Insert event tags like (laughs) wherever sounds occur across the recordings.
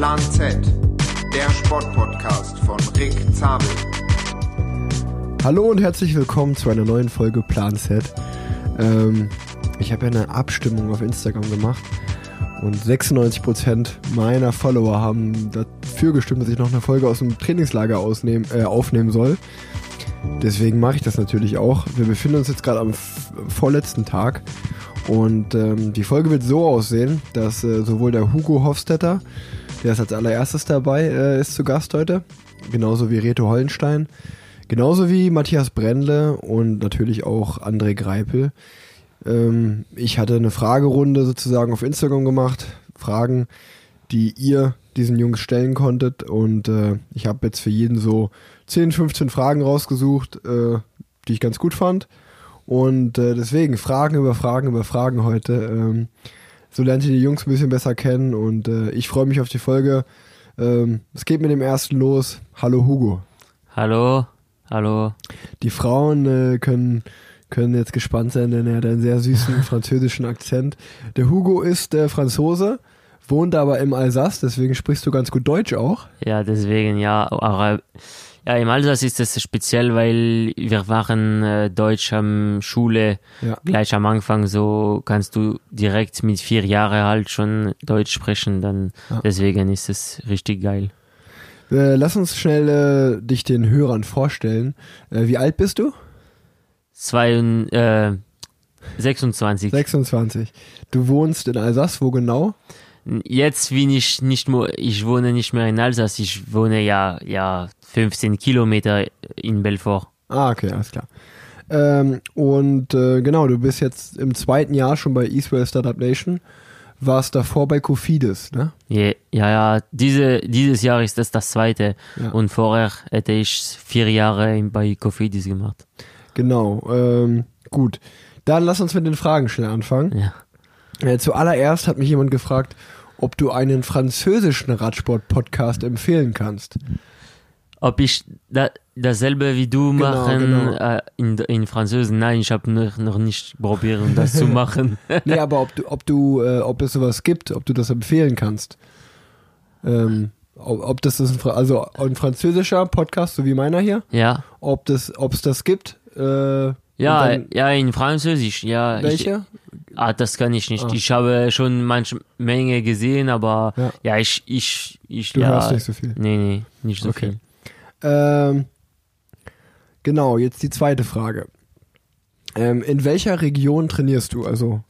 Plan Z, der Sportpodcast von Rick Zabel. Hallo und herzlich willkommen zu einer neuen Folge Plan Z. Ähm, ich habe ja eine Abstimmung auf Instagram gemacht und 96% meiner Follower haben dafür gestimmt, dass ich noch eine Folge aus dem Trainingslager ausnehmen, äh, aufnehmen soll. Deswegen mache ich das natürlich auch. Wir befinden uns jetzt gerade am vorletzten Tag und ähm, die Folge wird so aussehen, dass äh, sowohl der Hugo Hofstetter, der ist als allererstes dabei, äh, ist zu Gast heute, genauso wie Reto Hollenstein, genauso wie Matthias Brendle und natürlich auch André Greipel. Ähm, ich hatte eine Fragerunde sozusagen auf Instagram gemacht, Fragen, die ihr diesen Jungs stellen konntet und äh, ich habe jetzt für jeden so 10, 15 Fragen rausgesucht, äh, die ich ganz gut fand und äh, deswegen Fragen über Fragen über Fragen heute. Ähm, so lernt ihr die Jungs ein bisschen besser kennen und äh, ich freue mich auf die Folge. Ähm, es geht mit dem ersten los. Hallo Hugo. Hallo, hallo. Die Frauen äh, können können jetzt gespannt sein, denn er hat einen sehr süßen (laughs) französischen Akzent. Der Hugo ist äh, Franzose, wohnt aber im Alsace, deswegen sprichst du ganz gut Deutsch auch. Ja, deswegen, ja. Aber, ja, im Alsace ist es speziell, weil wir waren äh, Deutsch am Schule Ja. gleich am Anfang, so kannst du direkt mit vier Jahren halt schon Deutsch sprechen, dann Ja. deswegen ist es richtig geil. Äh, lass uns schnell äh, dich den Hörern vorstellen. Äh, wie alt bist du? Zwei äh, 26. 26. Du wohnst in Alsace, wo genau? Jetzt bin ich nicht mehr, ich wohne nicht mehr in Alsace, ich wohne ja, ja, 15 Kilometer in Belfort. Ah, okay, alles klar. Ähm, und äh, genau, du bist jetzt im zweiten Jahr schon bei Israel Startup Nation, warst davor bei Cofidis, ne? Ja, ja, ja diese, dieses Jahr ist das das zweite. Ja. Und vorher hätte ich vier Jahre bei Cofidis gemacht. Genau, ähm, gut. Dann lass uns mit den Fragen schnell anfangen. Ja. Äh, zuallererst hat mich jemand gefragt, ob du einen französischen Radsport-Podcast empfehlen kannst. Ob ich da, dasselbe wie du Genau, machen genau. Äh, in, in Französisch? Nein, ich habe noch, noch nicht probiert, das zu (laughs) machen. Nee, aber ob du, ob du, äh, ob es sowas gibt, ob du das empfehlen kannst. Ähm, ob, ob das ist ein, also ein französischer Podcast, so wie meiner hier, ja. ob das, ob es das gibt. Äh, Ja, dann- ja, in Französisch, ja. Ich, welche? ah, das kann ich nicht. Ah. Ich habe schon manche Menge gesehen, aber Ja. ja, ich, ich, ich, Du ja. hörst nicht so viel. Nee, nee, nicht so Okay. viel. Ähm, genau, jetzt die zweite Frage. Ähm, in welcher Region trainierst du? Also,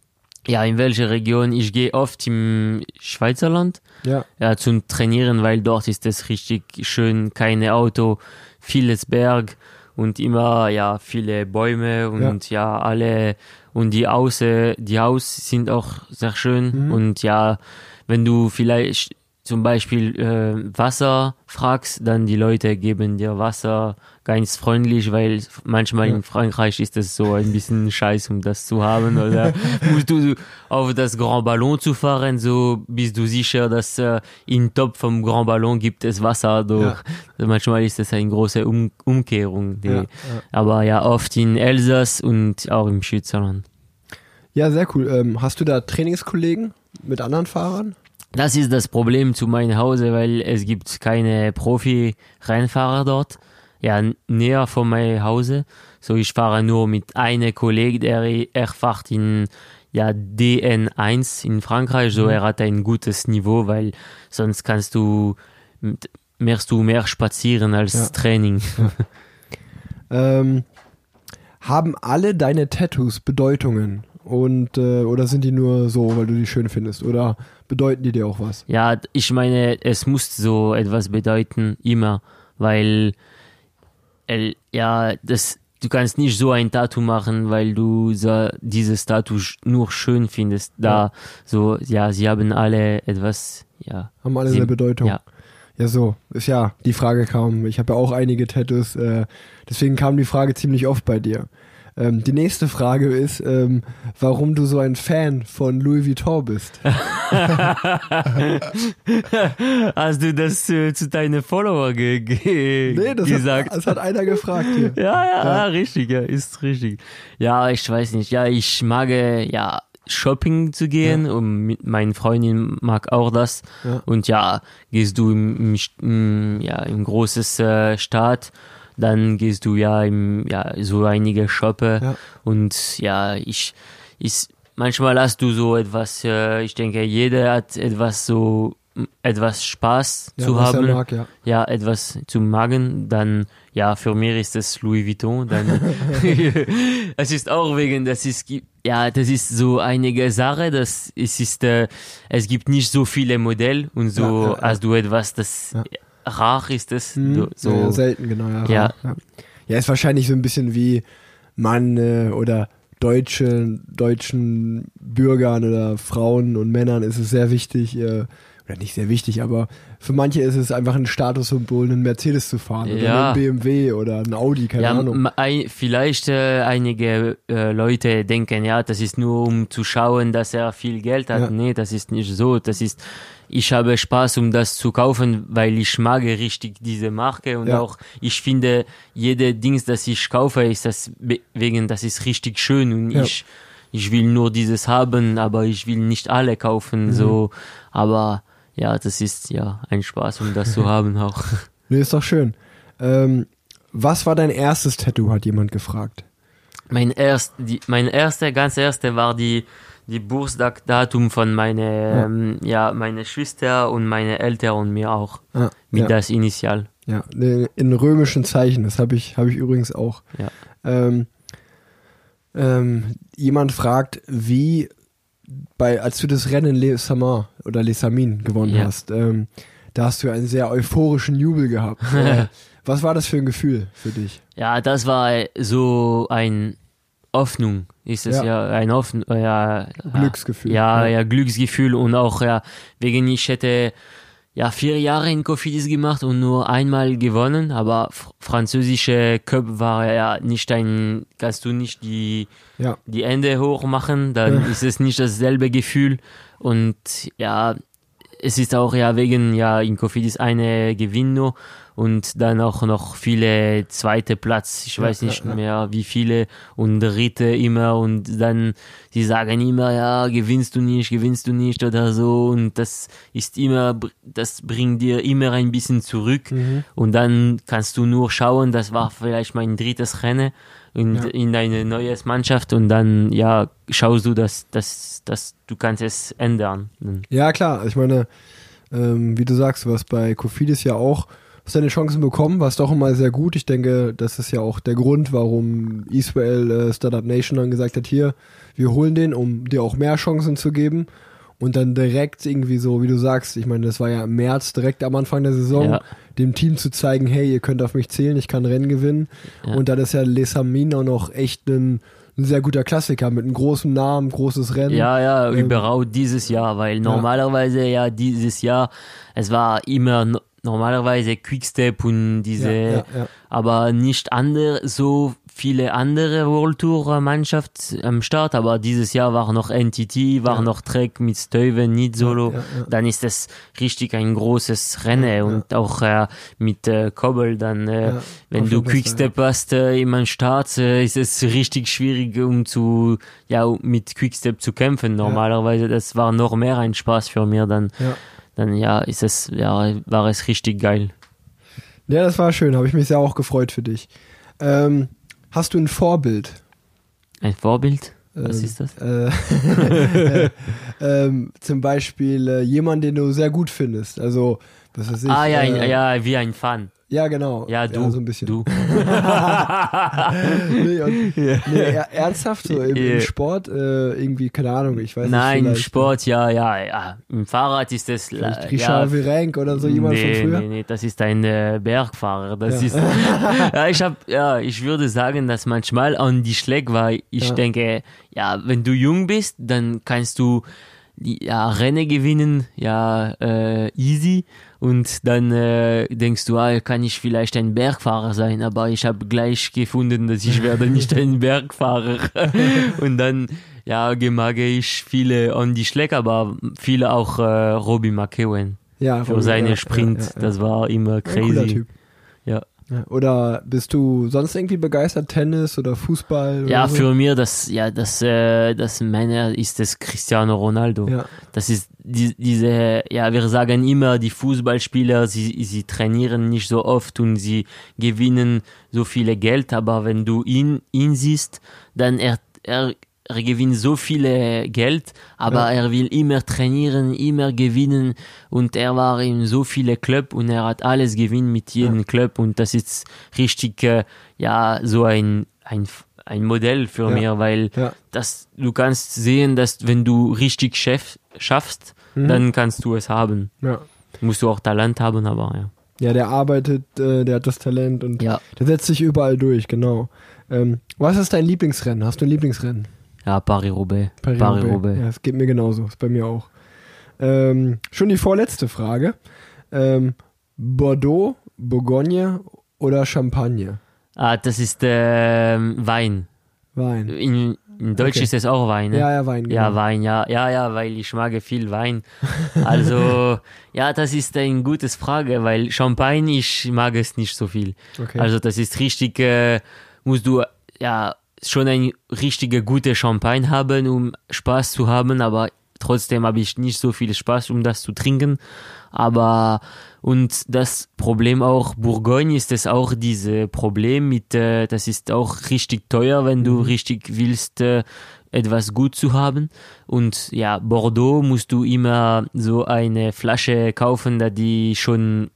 Ja, in welcher Region? Ich gehe oft im Schweizerland. ja, ja, zum Trainieren, weil dort ist es richtig schön, keine Auto, vieles Berg und immer ja viele Bäume und ja, alle und die Auße, die Haus sind auch sehr schön Mhm. und ja, wenn du vielleicht zum Beispiel äh, Wasser fragst, dann die Leute geben dir Wasser ganz freundlich, weil manchmal Ja. in Frankreich ist es so ein bisschen scheiß, um das zu haben oder (laughs) musst du auf das Grand Ballon zu fahren, so bist du sicher, dass äh, im Top vom Grand Ballon gibt es Wasser durch. Manchmal ist es eine große um Umkehrung. Ja, ja. Aber ja, oft in Elsass und auch im Schweizerland. ja, sehr cool. Ähm, hast du da Trainingskollegen mit anderen Fahrern? Das ist das Problem zu meinem Hause, weil es gibt keine Profi-Rennfahrer dort. Ja, näher von meinem Hause. So, ich fahre nur mit einem Kollegen, der er fährt in ja, DN1 in Frankreich. So, er hat ein gutes Niveau, weil sonst kannst du merkst du mehr spazieren als Ja. Training. Ähm, haben alle deine Tattoos Bedeutungen? Und, äh, oder sind die nur so, weil du die schön findest? Oder bedeuten die dir auch was? Ja, ich meine, es muss so etwas bedeuten, immer, weil, el- ja, das, du kannst nicht so ein Tattoo machen, weil du so, dieses Tattoo nur schön findest. Da, Ja. so, ja, sie haben alle etwas, ja. Haben alle Sie- eine Bedeutung? Ja. Ja, so. Ist ja, die Frage kam. Ich habe ja auch einige Tattoos, äh, deswegen kam die Frage ziemlich oft bei dir. Ähm, die nächste Frage ist, ähm, warum du so ein Fan von Louis Vuitton bist. (laughs) Hast du das äh, zu deinen Follower ge ge Nee, das gesagt? Hat, das hat einer gefragt hier. (laughs) Ja, ja, ja, richtig, ja, ist richtig. Ja, ich weiß nicht. Ja, ich mag, äh, ja, Shopping zu gehen und mit meinen Freundin mag auch das Ja. und ja gehst du im, im, im ja im großes äh, Stadt dann gehst du ja im ja so einige Shoppe Ja. und ja ich ich manchmal hast du so etwas äh, ich denke jeder hat etwas so etwas Spaß Ja, zu haben mag, ja. ja, etwas zu magen, dann, ja, für mich ist das Louis Vuitton, dann, (laughs) (laughs) es ist auch wegen, das ist, ja, das ist so einige Sache, das, es ist, äh, es gibt nicht so viele Modelle und so Ja, hast du etwas, das. Rar ist, das, Mhm. so, ja, selten, genau. Ja, Ja. ja. ja, ist wahrscheinlich so ein bisschen wie Mann äh, oder deutsche, deutschen Bürgern oder Frauen und Männern ist es sehr wichtig, äh, oder nicht sehr wichtig, aber für manche ist es einfach ein Statussymbol, einen Mercedes zu fahren oder Ja. einen BMW oder ein Audi, keine ja, Ahnung. ein, vielleicht äh, einige äh, Leute denken, ja, das ist nur um zu schauen, dass er viel Geld hat. Ja. Nee, das ist nicht so. Das ist, ich habe Spaß, um das zu kaufen, weil ich mag richtig diese Marke und Ja. auch ich finde, jede Dings, das ich kaufe, ist das wegen, das ist richtig schön und ich, ich will nur dieses haben, aber ich will nicht alle kaufen, Mhm. so. Aber ja, das ist ja ein Spaß, um das zu haben auch. (laughs) Nee, ist doch schön. Ähm, was war dein erstes Tattoo, hat jemand gefragt. Mein erst, die, mein erster, ganz erster war die, die Geburtstagsdatum von meine, Ja. ähm, ja, meine Schwester und meine Eltern und mir auch. Ah, Mit ja. das Initial. Ja, in römischen Zeichen, das habe ich, hab ich übrigens auch. Ja. Ähm, ähm, jemand fragt, wie bei, als du das Rennen Les Samin oder Les Samin gewonnen Ja. hast, ähm, da hast du einen sehr euphorischen Jubel gehabt. (laughs) äh, was war das für ein Gefühl für dich? Ja, das war so ein Hoffnung. Ist es Ja. ja, ein Hoffnung, ja, Glücksgefühl. Ja, Ja. ja, Glücksgefühl und auch, ja, wegen ich hätte, ja, vier Jahre in Cofidis gemacht und nur einmal gewonnen, aber fr französische Cup war ja nicht ein, kannst du nicht die, Ja, die Hände hoch machen, dann ist es nicht dasselbe Gefühl. Und ja, es ist auch ja wegen ja in Kofidis eine Gewinn nur und dann auch noch viele zweite Platz. Ich Ja, weiß nicht ja, mehr wie viele und dritte immer und dann sie sagen immer ja gewinnst du nicht, gewinnst du nicht oder so und das ist immer das bringt dir immer ein bisschen zurück Mhm. und dann kannst du nur schauen. Das war vielleicht mein drittes Rennen in, Ja. in eine neue Mannschaft und dann ja schaust du, dass, dass, dass du kannst es ändern. ja klar. Ich meine, ähm, wie du sagst, hast bei Kofidis ja auch hast deine Chancen bekommen, warst auch immer sehr gut. Ich denke, das ist ja auch der Grund, warum Israel äh, Startup Nation dann gesagt hat, hier, wir holen den, um dir auch mehr Chancen zu geben. Und dann direkt irgendwie so, wie du sagst, ich meine, das war ja im März, direkt am Anfang der Saison, Ja. dem Team zu zeigen, hey, ihr könnt auf mich zählen, ich kann Rennen gewinnen. Ja. Und dann ist ja Les Amin auch noch echt ein, ein sehr guter Klassiker mit einem großen Namen, großes Rennen. Ja, ja, Ähm, überhaupt dieses Jahr, weil normalerweise ja dieses Jahr, es war immer normalerweise Quickstep und diese, Ja, ja, ja. aber nicht andere, so viele andere World Tour Mannschaft am Start, aber dieses Jahr war noch NTT, war noch Trek mit Stuyven, nicht Solo, dann ist es richtig ein großes Rennen. Und auch äh, mit äh, Kobbel dann, äh, wenn du Quickstep hast äh, im Start, äh, ist es richtig schwierig, um zu, ja, mit Quickstep zu kämpfen. Normalerweise, das war noch mehr ein Spaß für mir, dann. Dann ja, ist es, ja, war es richtig geil. Ja, das war schön, habe ich mich sehr auch gefreut für dich. Ähm, hast du ein Vorbild? Ein Vorbild? Was Ähm, ist das? Äh, (laughs) ähm, zum Beispiel äh, jemand, den du sehr gut findest. Also, was weiß ich. ah, ja, äh, ja, wie ein Fan. Ja, genau. Ja, du. so ein bisschen. Du. (laughs) nee, und, nee, er, ernsthaft, so im, im Ja. Sport, äh, irgendwie, keine Ahnung, ich weiß Nein, nicht. im vielleicht, Sport, ja, ja, ja. Im Fahrrad ist es, Vielleicht ja, Richard Virenk oder so jemand nee, von früher. Nee, nee, das ist ein äh, Bergfahrer. Das Ja. ist, (laughs) ja, ich hab, ja, ich würde sagen, dass manchmal an die Schläge, weil ich Ja. denke, ja, wenn du jung bist, dann kannst du ja, Rennen gewinnen, ja, äh, easy. Und dann äh, denkst du, ah, kann ich vielleicht ein Bergfahrer sein, aber ich habe gleich gefunden, dass ich werde (laughs) nicht ein Bergfahrer. (laughs) Und dann, ja, mag ich viele on die Schleck, aber viele auch äh, Robbie McEwen Ja, für seine ja, Sprint. ja, ja. Das war immer Ein cooler crazy. Typ. Ja. Oder bist du sonst irgendwie begeistert? Tennis oder Fußball? Oder Ja, so? für mir, das, ja, das, äh, das Männer ist das Cristiano Ronaldo. Ja, Das ist die, diese, ja, wir sagen immer, die Fußballspieler, sie, sie trainieren nicht so oft und sie gewinnen so viele Geld, aber wenn du ihn, ihn siehst, dann er, er, er gewinnt so viele Geld, aber er will immer trainieren, immer gewinnen und er war in so viele Club und er hat alles gewinnt mit jedem Club und das ist richtig, äh, ja, so ein, ein, ein Modell für Ja. mir, weil ja, dass du kannst sehen, dass wenn du richtig schaff, schaffst, Mhm. dann kannst du es haben. ja. Musst du auch Talent haben, aber ja. Ja, der arbeitet, äh, der hat das Talent und Ja, der setzt sich überall durch, genau. Ähm, was ist dein Lieblingsrennen? Hast du ein Lieblingsrennen? Ja Paris-Roubaix. Paris-Roubaix. Ja, es geht mir genauso, ist bei mir auch. Ähm, schon die vorletzte Frage. Ähm, Bordeaux, Bourgogne oder Champagne? Ah, das ist ähm, Wein. Wein. In, in Deutsch Okay. ist es auch Wein, ne? Ja, ja, Wein. Ja, genau. Wein, ja, ja, ja, weil ich mag viel Wein. (laughs) Also, ja, das ist eine gute Frage, weil Champagne, ich mag es nicht so viel. Okay. Also, das ist richtig, äh, musst du, ja, schon ein richtige gute Champagne haben, um Spaß zu haben, aber trotzdem habe ich nicht so viel Spaß, um das zu trinken. Aber, und das Problem auch, Bourgogne ist es auch diese Problem mit, äh, das ist auch richtig teuer, wenn du richtig willst, äh, etwas gut zu haben. Und ja, Bordeaux musst du immer so eine Flasche kaufen, da die schon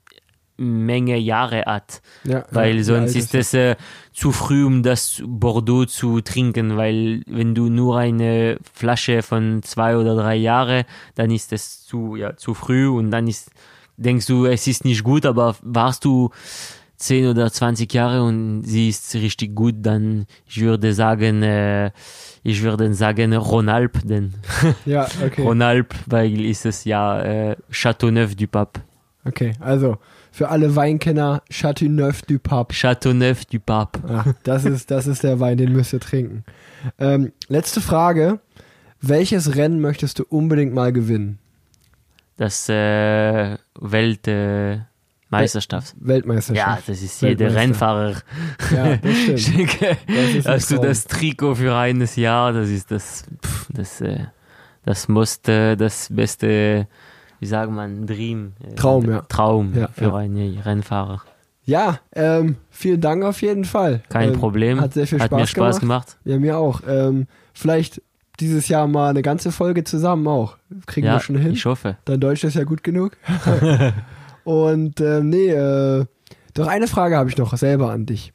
Menge Jahre hat, ja, weil ja, sonst ja, ist es äh, zu früh, um das Bordeaux zu trinken, weil wenn du nur eine Flasche von zwei oder drei Jahre, dann ist es zu ja zu früh und dann ist denkst du, es ist nicht gut, aber warst du 10 oder 20 Jahre und sie ist richtig gut, dann ich würde sagen, äh, ich würde sagen Ronalp, denn (laughs) Ja, okay. Ronalp, weil ist es ja äh, Châteauneuf du Pape. Okay, also für alle Weinkenner, Chateauneuf du Pape. Châteauneuf du Pape. Ah, das ist, das ist der Wein, den müsst ihr trinken. Ähm, letzte Frage. Welches Rennen möchtest du unbedingt mal gewinnen? Das äh, Welt äh, Meisterschaft. Ja, Weltmeisterschaft. das ist jeder. Rennfahrer. Ja, das (laughs) stimmt. Das hast du das Trikot für eines Jahr, das ist das, pff, das, äh, das muss das beste, wie sagt man, Dream. äh, Traum, ja. Traum Ja, für ja. einen Rennfahrer. Ja, ähm, vielen Dank auf jeden Fall. Kein ähm, Problem. Hat sehr viel Hat Spaß, mir Spaß gemacht. gemacht. Ja, mir auch. Ähm, vielleicht dieses Jahr mal eine ganze Folge zusammen auch. Kriegen Ja, wir schon hin. ich hoffe. Dein Deutsch ist ja gut genug. (laughs) Und ähm, nee, äh, doch eine Frage habe ich noch selber an dich.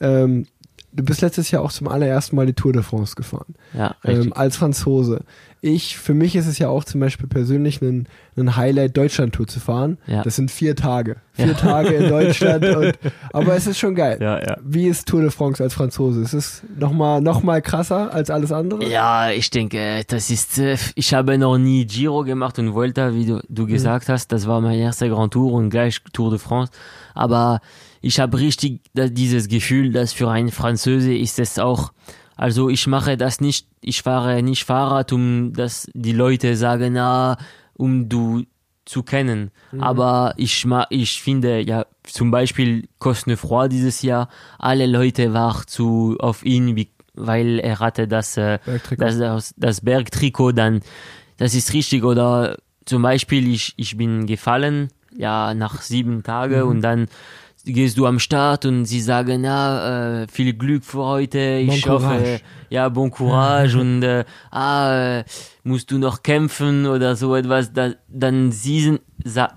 Ähm, du bist letztes Jahr auch zum allerersten Mal die Tour de France gefahren. Ja, richtig. Ähm, als Franzose. Ich, für mich ist es ja auch zum Beispiel persönlich ein, ein Highlight, Deutschland-Tour zu fahren. Ja. Das sind vier Tage. Vier Ja. Tage in Deutschland. (laughs) Und, aber es ist schon geil. ja, ja. Wie ist Tour de France als Franzose? Ist es nochmal noch mal krasser als alles andere? Ja, ich denke, das ist, äh, ich habe noch nie Giro gemacht und Vuelta, wie du, du gesagt hast, das war mein erster Grand Tour und gleich Tour de France. Aber ich habe richtig dieses Gefühl, dass für einen Franzose ist es auch, also ich mache das nicht, ich fahre nicht Fahrrad, um dass die Leute sagen, ah, um du zu kennen. Aber ich ma, ich finde, ja, zum Beispiel Cosnefroid dieses Jahr, alle Leute waren zu, auf ihn, wie, weil er hatte das, äh, Bergtrikot. das, das, das Bergtrikot, dann, das ist richtig. Oder zum Beispiel, ich, ich bin gefallen, ja, nach sieben Tagen und dann gehst du am Start und sie sagen, ja, äh, viel Glück für heute, ich Bon hoffe, Courage. ja, bon Courage und äh, ah, äh, musst du noch kämpfen oder so etwas, da, dann sie, sind,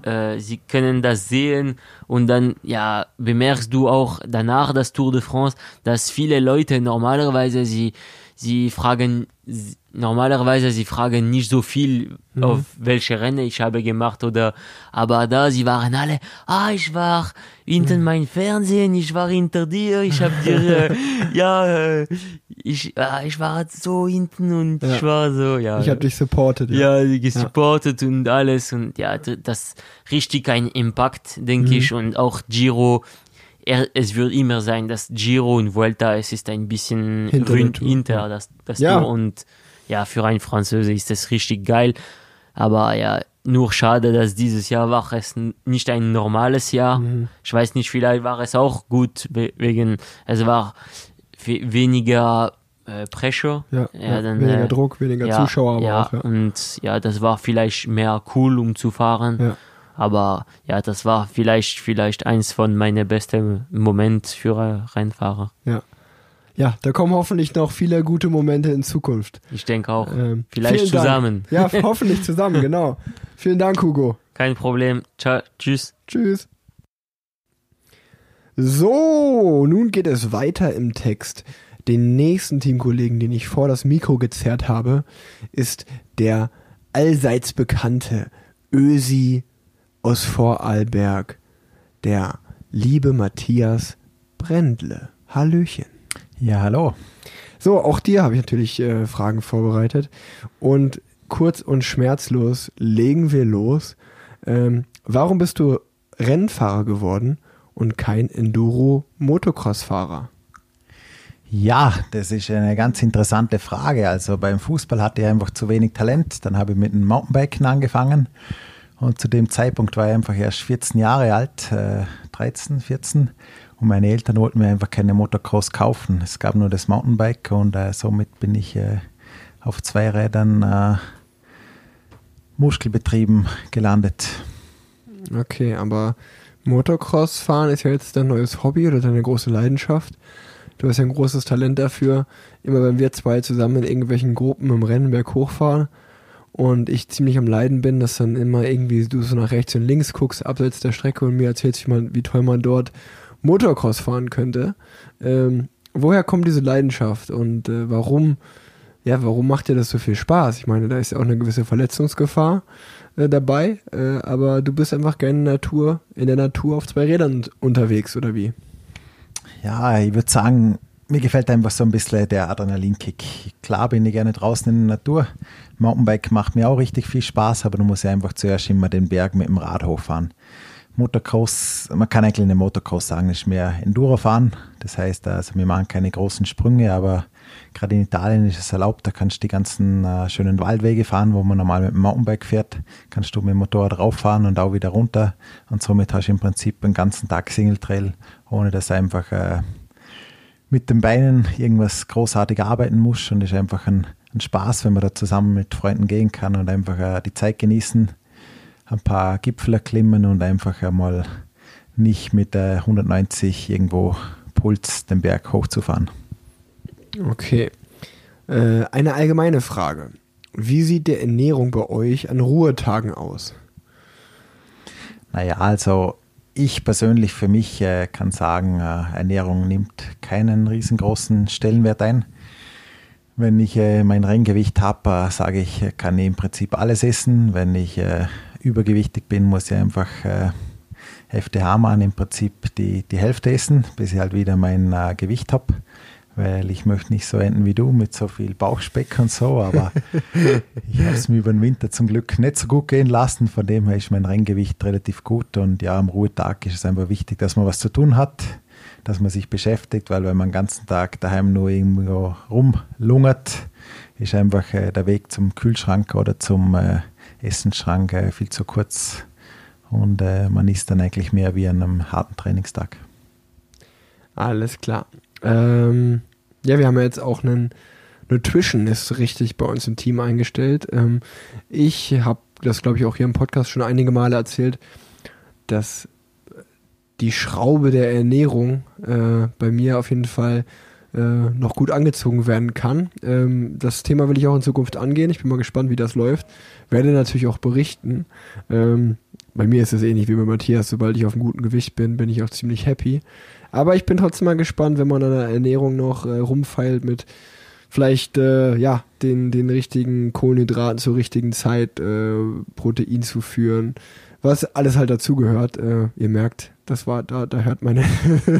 äh, sie können das sehen und dann, ja, bemerkst du auch danach das Tour de France, dass viele Leute normalerweise, sie, sie fragen, normalerweise, sie fragen nicht so viel, auf welche Rennen ich habe gemacht oder, aber da, sie waren alle, ah, ich war hinten mein Fernsehen, ich war hinter dir, ich habe dir, äh, (laughs) ja, äh, ich, ah, ich war so hinten und Ja. ich war so, ja. Ich habe dich supportet. ja, gesupportet und alles und ja, das richtig ein Impact, denke Mhm. ich, und auch Giro, er, es wird immer sein, dass Giro und Vuelta, es ist ein bisschen Hinter Tour, hinter das, das Ja. Tour und ja, für einen Franzose ist das richtig geil. Aber ja, nur schade, dass dieses Jahr war es nicht ein normales Jahr. Mhm. Ich weiß nicht, vielleicht war es auch gut, we- wegen, es war we- weniger äh, Pressure. Ja, ja, dann, weniger äh, Druck, weniger ja, Zuschauer, ja, auch. Und ja, das war vielleicht mehr cool, um zu fahren. Ja. Aber ja, das war vielleicht, vielleicht eins von meinen besten Moment für Rennfahrer. ja, da kommen hoffentlich noch viele gute Momente in Zukunft. Ich denke auch. Ähm, vielleicht vielen Dank. zusammen. Ja, hoffentlich (laughs) zusammen, genau. Vielen Dank, Hugo. Kein Problem. Ciao, tschüss. Tschüss. So, nun geht es weiter im Text. Den nächsten Teamkollegen, den ich vor das Mikro gezerrt habe, ist der allseits bekannte Ösi aus Vorarlberg, der liebe Matthias Brendle. Hallöchen. Ja, hallo. So, auch dir habe ich natürlich äh, Fragen vorbereitet. Und kurz und schmerzlos legen wir los. Ähm, warum bist du Rennfahrer geworden und kein Enduro-Motocross-Fahrer? Ja, das ist eine ganz interessante Frage. Also beim Fußball hatte ich einfach zu wenig Talent. Dann habe ich mit dem Mountainbiken angefangen. Und zu dem Zeitpunkt war ich einfach erst 14 Jahre alt, äh, 13, 14. Und meine Eltern wollten mir einfach keine Motocross kaufen. Es gab nur das Mountainbike und äh, somit bin ich äh, auf zwei Rädern äh, Muskelbetrieben gelandet. Okay, aber Motocross-Fahren ist ja jetzt dein neues Hobby oder deine große Leidenschaft. Du hast ja ein großes Talent dafür. Immer wenn wir zwei zusammen in irgendwelchen Gruppen im Rennenberg hochfahren und ich ziemlich am Leiden bin, dass dann immer irgendwie du so nach rechts und links guckst, abseits der Strecke und mir erzählst, wie, man, wie toll man dort Motocross fahren könnte. Ähm, woher kommt diese Leidenschaft und äh, warum, ja, warum macht dir das so viel Spaß? Ich meine, da ist ja auch eine gewisse Verletzungsgefahr äh, dabei, äh, aber du bist einfach gerne in Natur, in der Natur auf zwei Rädern unterwegs, oder wie? Ja, ich würde sagen, mir gefällt einfach so ein bisschen der Adrenalinkick. Klar bin ich gerne draußen in der Natur. Mountainbike macht mir auch richtig viel Spaß, aber du musst ja einfach zuerst immer den Berg mit dem Rad hochfahren. Motocross, man kann eigentlich eine Motocross sagen, ist mehr Enduro fahren. Das heißt, also wir machen keine großen Sprünge, aber gerade in Italien ist es erlaubt, da kannst du die ganzen äh, schönen Waldwege fahren, wo man normal mit dem Mountainbike fährt, kannst du mit dem Motorrad rauffahren und auch wieder runter und somit hast du im Prinzip den ganzen Tag Single Trail, ohne dass du einfach äh, mit den Beinen irgendwas großartig arbeiten musst und ist einfach ein, ein Spaß, wenn man da zusammen mit Freunden gehen kann und einfach äh, die Zeit genießen, ein paar Gipfel erklimmen und einfach einmal nicht mit äh, 190 irgendwo Puls den Berg hochzufahren. Okay. Äh, eine allgemeine Frage. Wie sieht die Ernährung bei euch an Ruhetagen aus? Naja, also ich persönlich für mich äh, kann sagen, äh, Ernährung nimmt keinen riesengroßen Stellenwert ein. Wenn ich äh, mein Renngewicht habe, äh, sage ich, äh, kann ich im Prinzip alles essen. Wenn ich äh, übergewichtig bin, muss ich einfach äh, Hefte Hamann im Prinzip die, die Hälfte essen, bis ich halt wieder mein äh, Gewicht habe. Weil ich möchte nicht so enden wie du mit so viel Bauchspeck und so, aber (laughs) ich habe es mir über den Winter zum Glück nicht so gut gehen lassen. Von dem her ist mein Renngewicht relativ gut und ja, am Ruhetag ist es einfach wichtig, dass man was zu tun hat, dass man sich beschäftigt, weil wenn man den ganzen Tag daheim nur irgendwo rumlungert, ist einfach äh, der Weg zum Kühlschrank oder zum äh, Essensschrank äh, viel zu kurz und äh, man isst dann eigentlich mehr wie an einem harten Trainingstag. Alles klar. Ähm, ja, wir haben ja jetzt auch einen Nutritionist richtig bei uns im Team eingestellt. Ähm, ich habe das, glaube ich, auch hier im Podcast schon einige Male erzählt, dass die Schraube der Ernährung äh, bei mir auf jeden Fall äh, noch gut angezogen werden kann. Ähm, das Thema will ich auch in Zukunft angehen. Ich bin mal gespannt, wie das läuft. Werde natürlich auch berichten. Ähm, bei mir ist es ähnlich wie bei Matthias. Sobald ich auf einem guten Gewicht bin, bin ich auch ziemlich happy. Aber ich bin trotzdem mal gespannt, wenn man an der Ernährung noch äh, rumfeilt mit vielleicht äh, ja den, den richtigen Kohlenhydraten zur richtigen Zeit, äh, Protein zu führen, was alles halt dazugehört. Äh, ihr merkt, das war da, da hört meine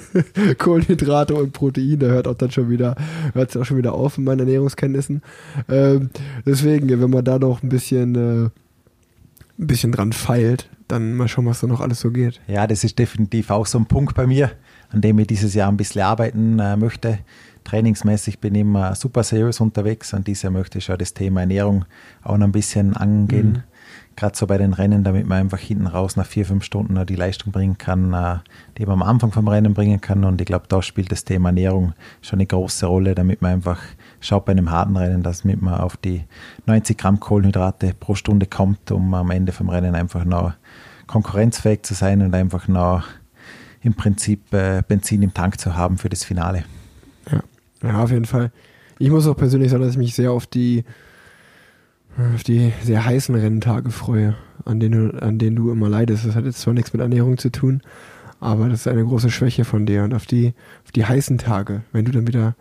(laughs) Kohlenhydrate und Protein, da hört auch dann schon wieder, hört es auch schon wieder auf in meinen Ernährungskenntnissen. Ähm, deswegen, wenn man da noch ein bisschen, äh, ein bisschen dran feilt, dann mal schauen, was da noch alles so geht. Ja, das ist definitiv auch so ein Punkt bei mir, an dem ich dieses Jahr ein bisschen arbeiten äh, möchte. Trainingsmäßig bin ich immer super seriös unterwegs und dieses Jahr möchte ich schon das Thema Ernährung auch noch ein bisschen angehen. Gerade so bei den Rennen, damit man einfach hinten raus nach vier, fünf Stunden die Leistung bringen kann, äh, die man am Anfang vom Rennen bringen kann. Und ich glaube, da spielt das Thema Ernährung schon eine große Rolle, damit man einfach schaut bei einem harten Rennen, dass man auf die 90 Gramm Kohlenhydrate pro Stunde kommt, um am Ende vom Rennen einfach noch konkurrenzfähig zu sein und einfach noch im Prinzip äh, Benzin im Tank zu haben für das Finale. Ja. ja, auf jeden Fall. Ich muss auch persönlich sagen, dass ich mich sehr auf die auf die sehr heißen Renntage freue, an denen, an denen du immer leidest. Das hat jetzt zwar nichts mit Ernährung zu tun, aber das ist eine große Schwäche von dir. Und auf die, auf die heißen Tage, wenn du dann wieder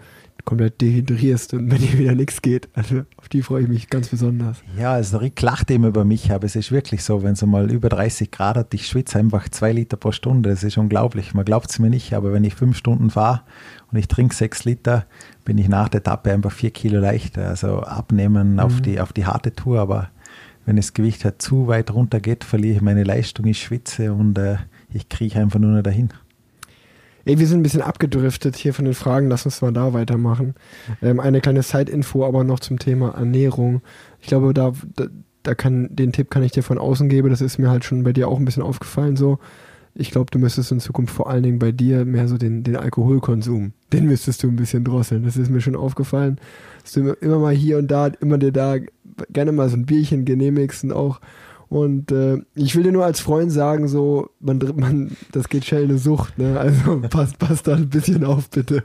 komplett dehydrierst und wenn dir wieder nichts geht. Also auf die freue ich mich ganz besonders. Ja, also Rick lacht immer über mich, aber es ist wirklich so, wenn es mal über 30 Grad hat, ich schwitze einfach zwei Liter pro Stunde. Das ist unglaublich. Man glaubt es mir nicht, aber wenn ich fünf Stunden fahre und ich trinke sechs Liter, bin ich nach der Etappe einfach vier Kilo leichter. Also abnehmen mhm. auf, die, auf die harte Tour, aber wenn das Gewicht halt zu weit runter geht, verliere ich meine Leistung, ich schwitze und äh, ich kriege einfach nur noch dahin. Ey, wir sind ein bisschen abgedriftet hier von den Fragen, lass uns mal da weitermachen. Ähm, eine kleine Side-Info aber noch zum Thema Ernährung. Ich glaube, da, da, da, kann, den Tipp kann ich dir von außen geben, das ist mir halt schon bei dir auch ein bisschen aufgefallen so. Ich glaube, du müsstest in Zukunft vor allen Dingen bei dir mehr so den, den Alkoholkonsum, den müsstest du ein bisschen drosseln. Das ist mir schon aufgefallen, dass du immer mal hier und da, immer dir da gerne mal so ein Bierchen genehmigst und auch und äh, ich will dir nur als Freund sagen, so, man, man, das geht schnell eine Sucht, ne? Also (laughs) passt, passt da ein bisschen auf, bitte.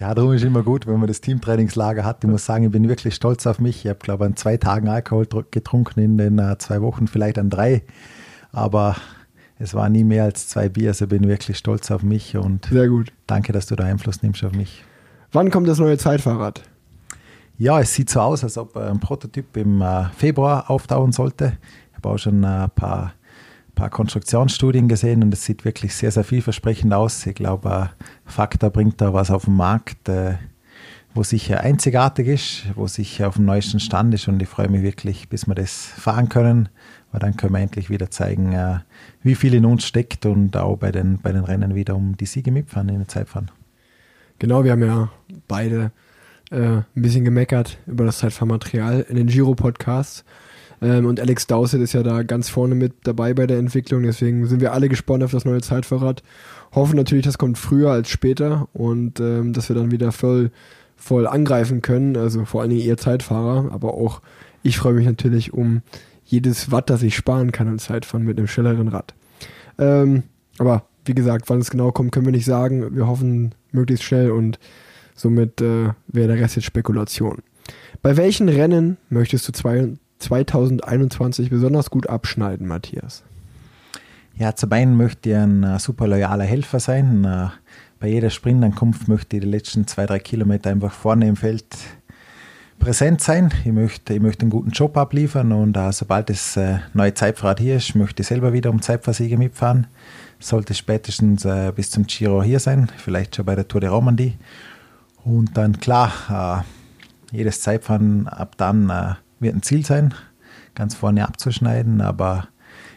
Ja, darum ist immer gut, wenn man das Teamtrainingslager hat. Ich muss sagen, ich bin wirklich stolz auf mich. Ich habe, glaube ich, an zwei Tagen Alkohol getrunken, in den uh, zwei Wochen vielleicht an drei. Aber es war nie mehr als zwei Bier, also bin wirklich stolz auf mich und Sehr gut. danke, dass du da Einfluss nimmst auf mich. Wann kommt das neue Zeitfahrrad? Ja, es sieht so aus, als ob ein Prototyp im uh, Februar auftauchen sollte habe auch schon ein paar, paar Konstruktionsstudien gesehen und es sieht wirklich sehr, sehr vielversprechend aus. Ich glaube, Fakta bringt da was auf den Markt, äh, wo sicher einzigartig ist, wo sicher auf dem neuesten Stand ist und ich freue mich wirklich, bis wir das fahren können, weil dann können wir endlich wieder zeigen, äh, wie viel in uns steckt und auch bei den, bei den Rennen wieder um die Siege mitfahren in der Zeitfahren. Genau, wir haben ja beide äh, ein bisschen gemeckert über das Zeitfahrmaterial in den Giro-Podcasts. Ähm, und Alex Dowsett ist ja da ganz vorne mit dabei bei der Entwicklung. Deswegen sind wir alle gespannt auf das neue Zeitfahrrad. Hoffen natürlich, das kommt früher als später und ähm, dass wir dann wieder voll, voll angreifen können. Also vor allen Dingen ihr Zeitfahrer, aber auch ich freue mich natürlich um jedes Watt, das ich sparen kann im Zeitfahren mit einem schnelleren Rad. Ähm, aber wie gesagt, wann es genau kommt, können wir nicht sagen. Wir hoffen möglichst schnell und somit äh, wäre der Rest jetzt Spekulation. Bei welchen Rennen möchtest du zwei, 2021 besonders gut abschneiden, Matthias? Ja, zum einen möchte ich ein uh, super loyaler Helfer sein. Uh, bei jeder Sprintankunft möchte ich die letzten zwei, drei Kilometer einfach vorne im Feld präsent sein. Ich möchte, ich möchte einen guten Job abliefern und uh, sobald das neue Zeitfahrrad hier ist, möchte ich selber wieder um Zeitfahrsiege mitfahren. Sollte spätestens bis zum Giro hier sein, vielleicht schon bei der Tour de Romandie. Und dann klar, jedes Zeitfahren ab dann wird ein Ziel sein, ganz vorne abzuschneiden. Aber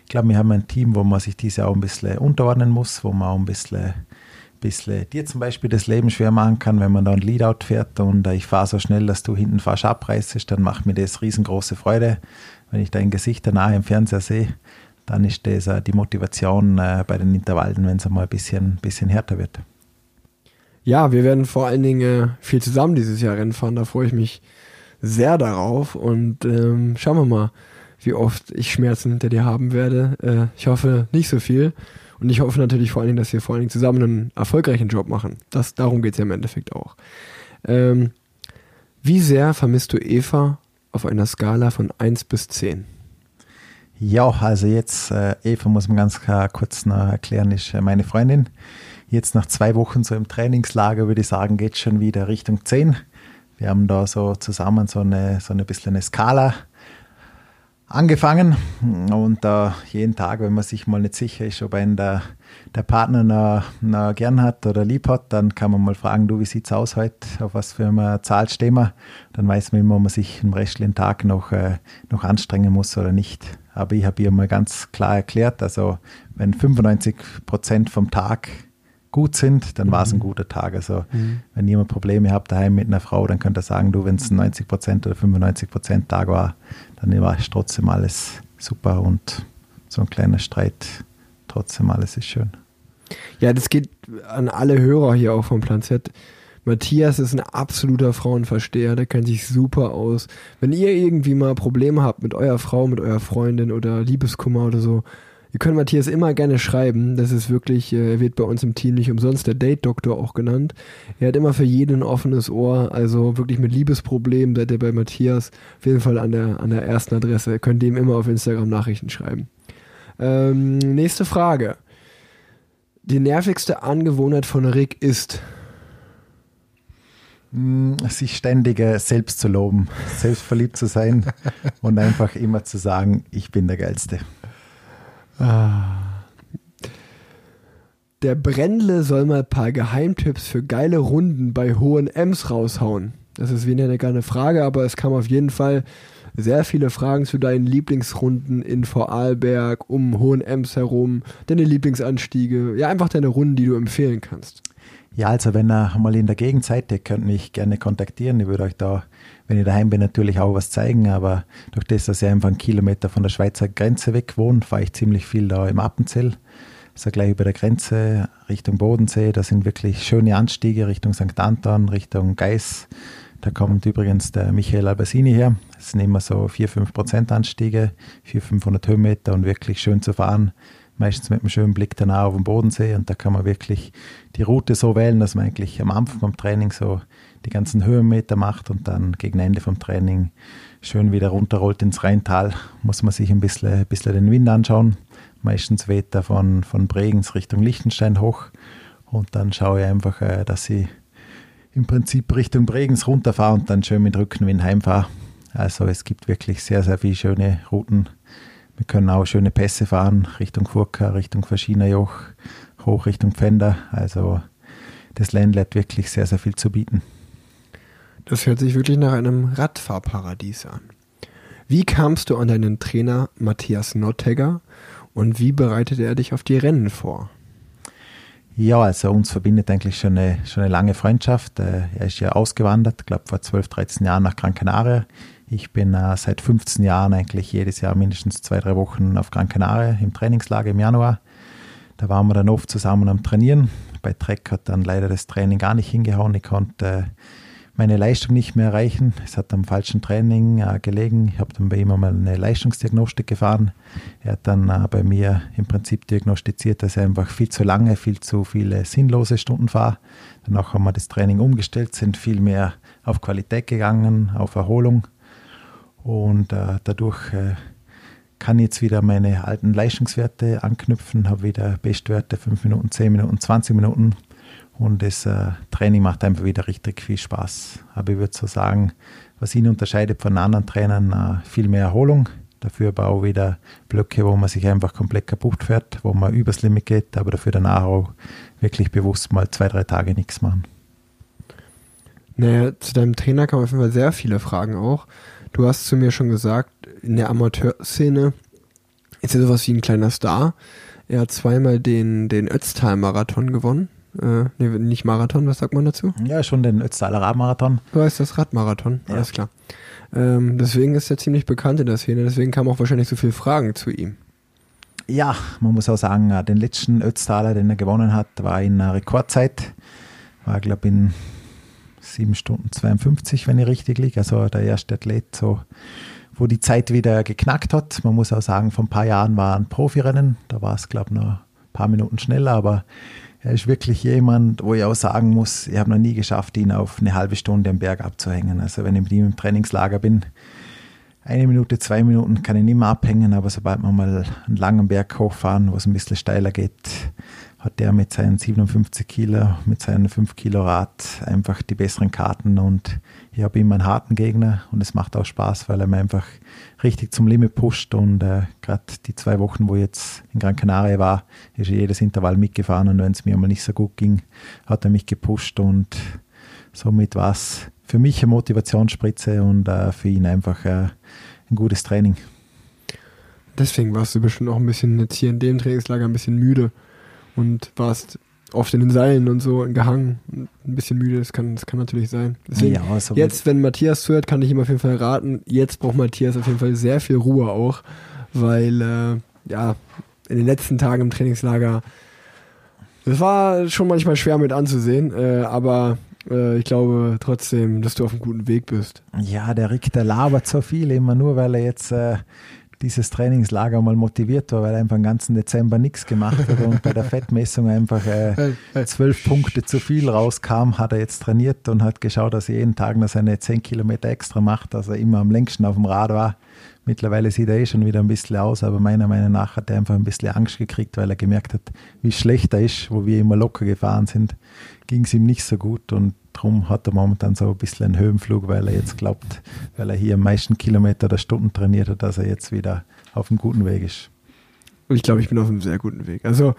ich glaube, wir haben ein Team, wo man sich diese auch ein bisschen unterordnen muss, wo man auch ein bisschen, bisschen dir zum Beispiel das Leben schwer machen kann, wenn man da ein Leadout fährt und ich fahre so schnell, dass du hinten fast abreißt, dann macht mir das riesengroße Freude. Wenn ich dein Gesicht danach im Fernseher sehe, dann ist das die Motivation äh, bei den Intervallen, wenn es einmal ein bisschen, bisschen härter wird. Ja, wir werden vor allen Dingen äh, viel zusammen dieses Jahr Rennen fahren. Da freue ich mich sehr darauf und ähm, schauen wir mal, wie oft ich Schmerzen hinter dir haben werde. Äh, ich hoffe nicht so viel. Und ich hoffe natürlich vor allen Dingen, dass wir vor allen Dingen zusammen einen erfolgreichen Job machen. Das, darum geht es ja im Endeffekt auch. Ähm, wie sehr vermisst du Eva auf einer Skala von 1 bis 10? Ja, also jetzt, äh, Eva muss man ganz kurz noch erklären, ist äh, meine Freundin. Jetzt nach zwei Wochen so im Trainingslager würde ich sagen, geht schon wieder Richtung 10. Wir haben da so zusammen so eine, so eine bisschen eine Skala angefangen. Und äh, jeden Tag, wenn man sich mal nicht sicher ist, ob ein der, der Partner noch, noch gern hat oder lieb hat, dann kann man mal fragen, du, wie sieht es aus heute, auf was für eine Zahl stehen wir, dann weiß man immer, ob man sich im restlichen Tag noch, äh, noch anstrengen muss oder nicht. Aber ich habe ihr mal ganz klar erklärt, also wenn 95 Prozent vom Tag gut sind, dann war es ein mhm. guter Tag. Also mhm. wenn jemand Probleme habt daheim mit einer Frau, dann könnt ihr sagen, du, wenn es ein 90% oder 95% Tag war, dann war es trotzdem alles, super und so ein kleiner Streit, trotzdem alles ist schön. Ja, das geht an alle Hörer hier auch vom Plan Z. Matthias ist ein absoluter Frauenversteher, der kennt sich super aus. Wenn ihr irgendwie mal Probleme habt mit eurer Frau, mit eurer Freundin oder Liebeskummer oder so, ihr könnt Matthias immer gerne schreiben. Das ist wirklich, äh, er wird bei uns im Team nicht umsonst der Date-Doktor auch genannt. Er hat immer für jeden ein offenes Ohr, also wirklich mit Liebesproblemen seid ihr bei Matthias auf jeden Fall an der, an der ersten Adresse. Ihr könnt ihm immer auf Instagram Nachrichten schreiben. Ähm, nächste Frage. Die nervigste Angewohnheit von Rick ist. Hm, sich ständig äh, selbst zu loben, selbstverliebt zu sein (laughs) und einfach immer zu sagen, ich bin der Geilste. Der Brendle soll mal ein paar Geheimtipps für geile Runden bei hohen M's raushauen. Das ist weniger eine Frage, aber es kam auf jeden Fall sehr viele Fragen zu deinen Lieblingsrunden in Vorarlberg, um hohen Ems herum, deine Lieblingsanstiege, ja einfach deine Runden, die du empfehlen kannst. Ja, also wenn ihr mal in der Gegend seid, ihr könnt mich gerne kontaktieren. Ich würde euch da, wenn ich daheim bin, natürlich auch was zeigen, aber durch das, dass ich einfach einen Kilometer von der Schweizer Grenze weg wohne, fahre ich ziemlich viel da im Appenzell. Also gleich über der Grenze Richtung Bodensee, da sind wirklich schöne Anstiege Richtung St. Anton, Richtung Geis. Da kommt übrigens der Michael Albassini her. Das sind immer so 4-5% Anstiege, 400-500 Höhenmeter und wirklich schön zu fahren. Meistens mit einem schönen Blick danach auf den Bodensee und da kann man wirklich die Route so wählen, dass man eigentlich am Anfang vom Training so die ganzen Höhenmeter macht und dann gegen Ende vom Training schön wieder runterrollt ins Rheintal. Muss man sich ein bisschen, ein bisschen den Wind anschauen. Meistens weht er von, von Bregenz Richtung Liechtenstein hoch und dann schaue ich einfach, äh, dass ich im Prinzip Richtung Bregenz runterfahre und dann schön mit Rückenwind heimfahre. Also es gibt wirklich sehr, sehr viele schöne Routen. Wir können auch schöne Pässe fahren, Richtung Furka, Richtung Verschienerjoch, hoch Richtung Pfänder. Also das Ländle hat wirklich sehr, sehr viel zu bieten. Das hört sich wirklich nach einem Radfahrparadies an. Wie kamst du an deinen Trainer Matthias Nottegger und wie bereitete er dich auf die Rennen vor? Ja, also uns verbindet eigentlich schon eine, schon eine lange Freundschaft. Äh, er ist ja ausgewandert, ich glaube vor 12, 13 Jahren nach Gran Canaria. Ich bin äh, seit 15 Jahren eigentlich jedes Jahr mindestens zwei, drei Wochen auf Gran Canaria im Trainingslager im Januar. Da waren wir dann oft zusammen am Trainieren. Bei Trek hat dann leider das Training gar nicht hingehauen. Ich konnte meine Leistung nicht mehr erreichen. Es hat am falschen Training äh, gelegen. Ich habe dann bei ihm einmal eine Leistungsdiagnostik gefahren. Er hat dann äh, bei mir im Prinzip diagnostiziert, dass er einfach viel zu lange, viel zu viele sinnlose Stunden fahrt. Danach haben wir das Training umgestellt, sind viel mehr auf Qualität gegangen, auf Erholung. Und äh, dadurch äh, kann ich jetzt wieder meine alten Leistungswerte anknüpfen, habe wieder Bestwerte 5 Minuten, 10 Minuten, 20 Minuten und das äh, Training macht einfach wieder richtig viel Spaß. Aber ich würde so sagen, was ihn unterscheidet von anderen Trainern, äh, viel mehr Erholung. Dafür aber auch wieder Blöcke, wo man sich einfach komplett kaputt fährt, wo man übers Limit geht, aber dafür danach auch wirklich bewusst mal zwei, drei Tage nichts machen. Naja, zu deinem Trainer kamen auf jeden Fall sehr viele Fragen auch. Du hast zu mir schon gesagt, in der Amateurszene ist er sowas wie ein kleiner Star. Er hat zweimal den, den Ötztal-Marathon gewonnen. Äh, nee, nicht Marathon, was sagt man dazu? Ja, schon den Ötztaler Radmarathon. Du heißt das Radmarathon, ja. alles klar. Ähm, deswegen ist er ziemlich bekannt in der Szene, deswegen kamen auch wahrscheinlich so viele Fragen zu ihm. Ja, man muss auch sagen, äh, den letzten Ötztaler, den er gewonnen hat, war in Rekordzeit. War, glaube ich, in 7 Stunden 52, wenn ich richtig liege. Also der erste Athlet, so, wo die Zeit wieder geknackt hat. Man muss auch sagen, vor ein paar Jahren war ein Profirennen. Da war es, glaube ich, noch ein paar Minuten schneller, aber er ist wirklich jemand, wo ich auch sagen muss, ich habe noch nie geschafft, ihn auf eine halbe Stunde am Berg abzuhängen. Also wenn ich mit ihm im Trainingslager bin, eine Minute, zwei Minuten kann ich nicht mehr abhängen, aber sobald wir mal einen langen Berg hochfahren, wo es ein bisschen steiler geht, hat der mit seinen 57 Kilo, mit seinem 5 Kilo Rad einfach die besseren Karten und ich habe immer einen harten Gegner und es macht auch Spaß, weil er mir einfach richtig zum Limit pusht und äh, gerade die zwei Wochen, wo ich jetzt in Gran Canaria war, ist jedes Intervall mitgefahren und wenn es mir mal nicht so gut ging, hat er mich gepusht und somit war es für mich eine Motivationsspritze und äh, für ihn einfach äh, ein gutes Training. Deswegen warst du bestimmt auch ein bisschen jetzt hier in dem Trainingslager ein bisschen müde und warst oft in den Seilen und so gehangen, ein bisschen müde, das kann, das kann natürlich sein. Deswegen, ja, jetzt, wenn Matthias zuhört, kann ich ihm auf jeden Fall raten, jetzt braucht Matthias auf jeden Fall sehr viel Ruhe auch, weil äh, ja, in den letzten Tagen im Trainingslager, es war schon manchmal schwer mit anzusehen, äh, aber äh, ich glaube trotzdem, dass du auf einem guten Weg bist. Ja, der Rick, der labert so viel immer nur, weil er jetzt äh, dieses Trainingslager mal motiviert war, weil er einfach den ganzen Dezember nichts gemacht hat und bei der Fettmessung einfach äh, (laughs) zwölf Punkte zu viel rauskam, hat er jetzt trainiert und hat geschaut, dass er jeden Tag noch seine zehn Kilometer extra macht, dass er immer am längsten auf dem Rad war. Mittlerweile sieht er eh schon wieder ein bisschen aus, aber meiner Meinung nach hat er einfach ein bisschen Angst gekriegt, weil er gemerkt hat, wie schlecht er ist, wo wir immer locker gefahren sind, ging es ihm nicht so gut und darum hat er momentan so ein bisschen einen Höhenflug, weil er jetzt glaubt, weil er hier am meisten Kilometer der Stunden trainiert hat, dass er jetzt wieder auf einem guten Weg ist. Ich glaube, ich bin auf einem sehr guten Weg. Also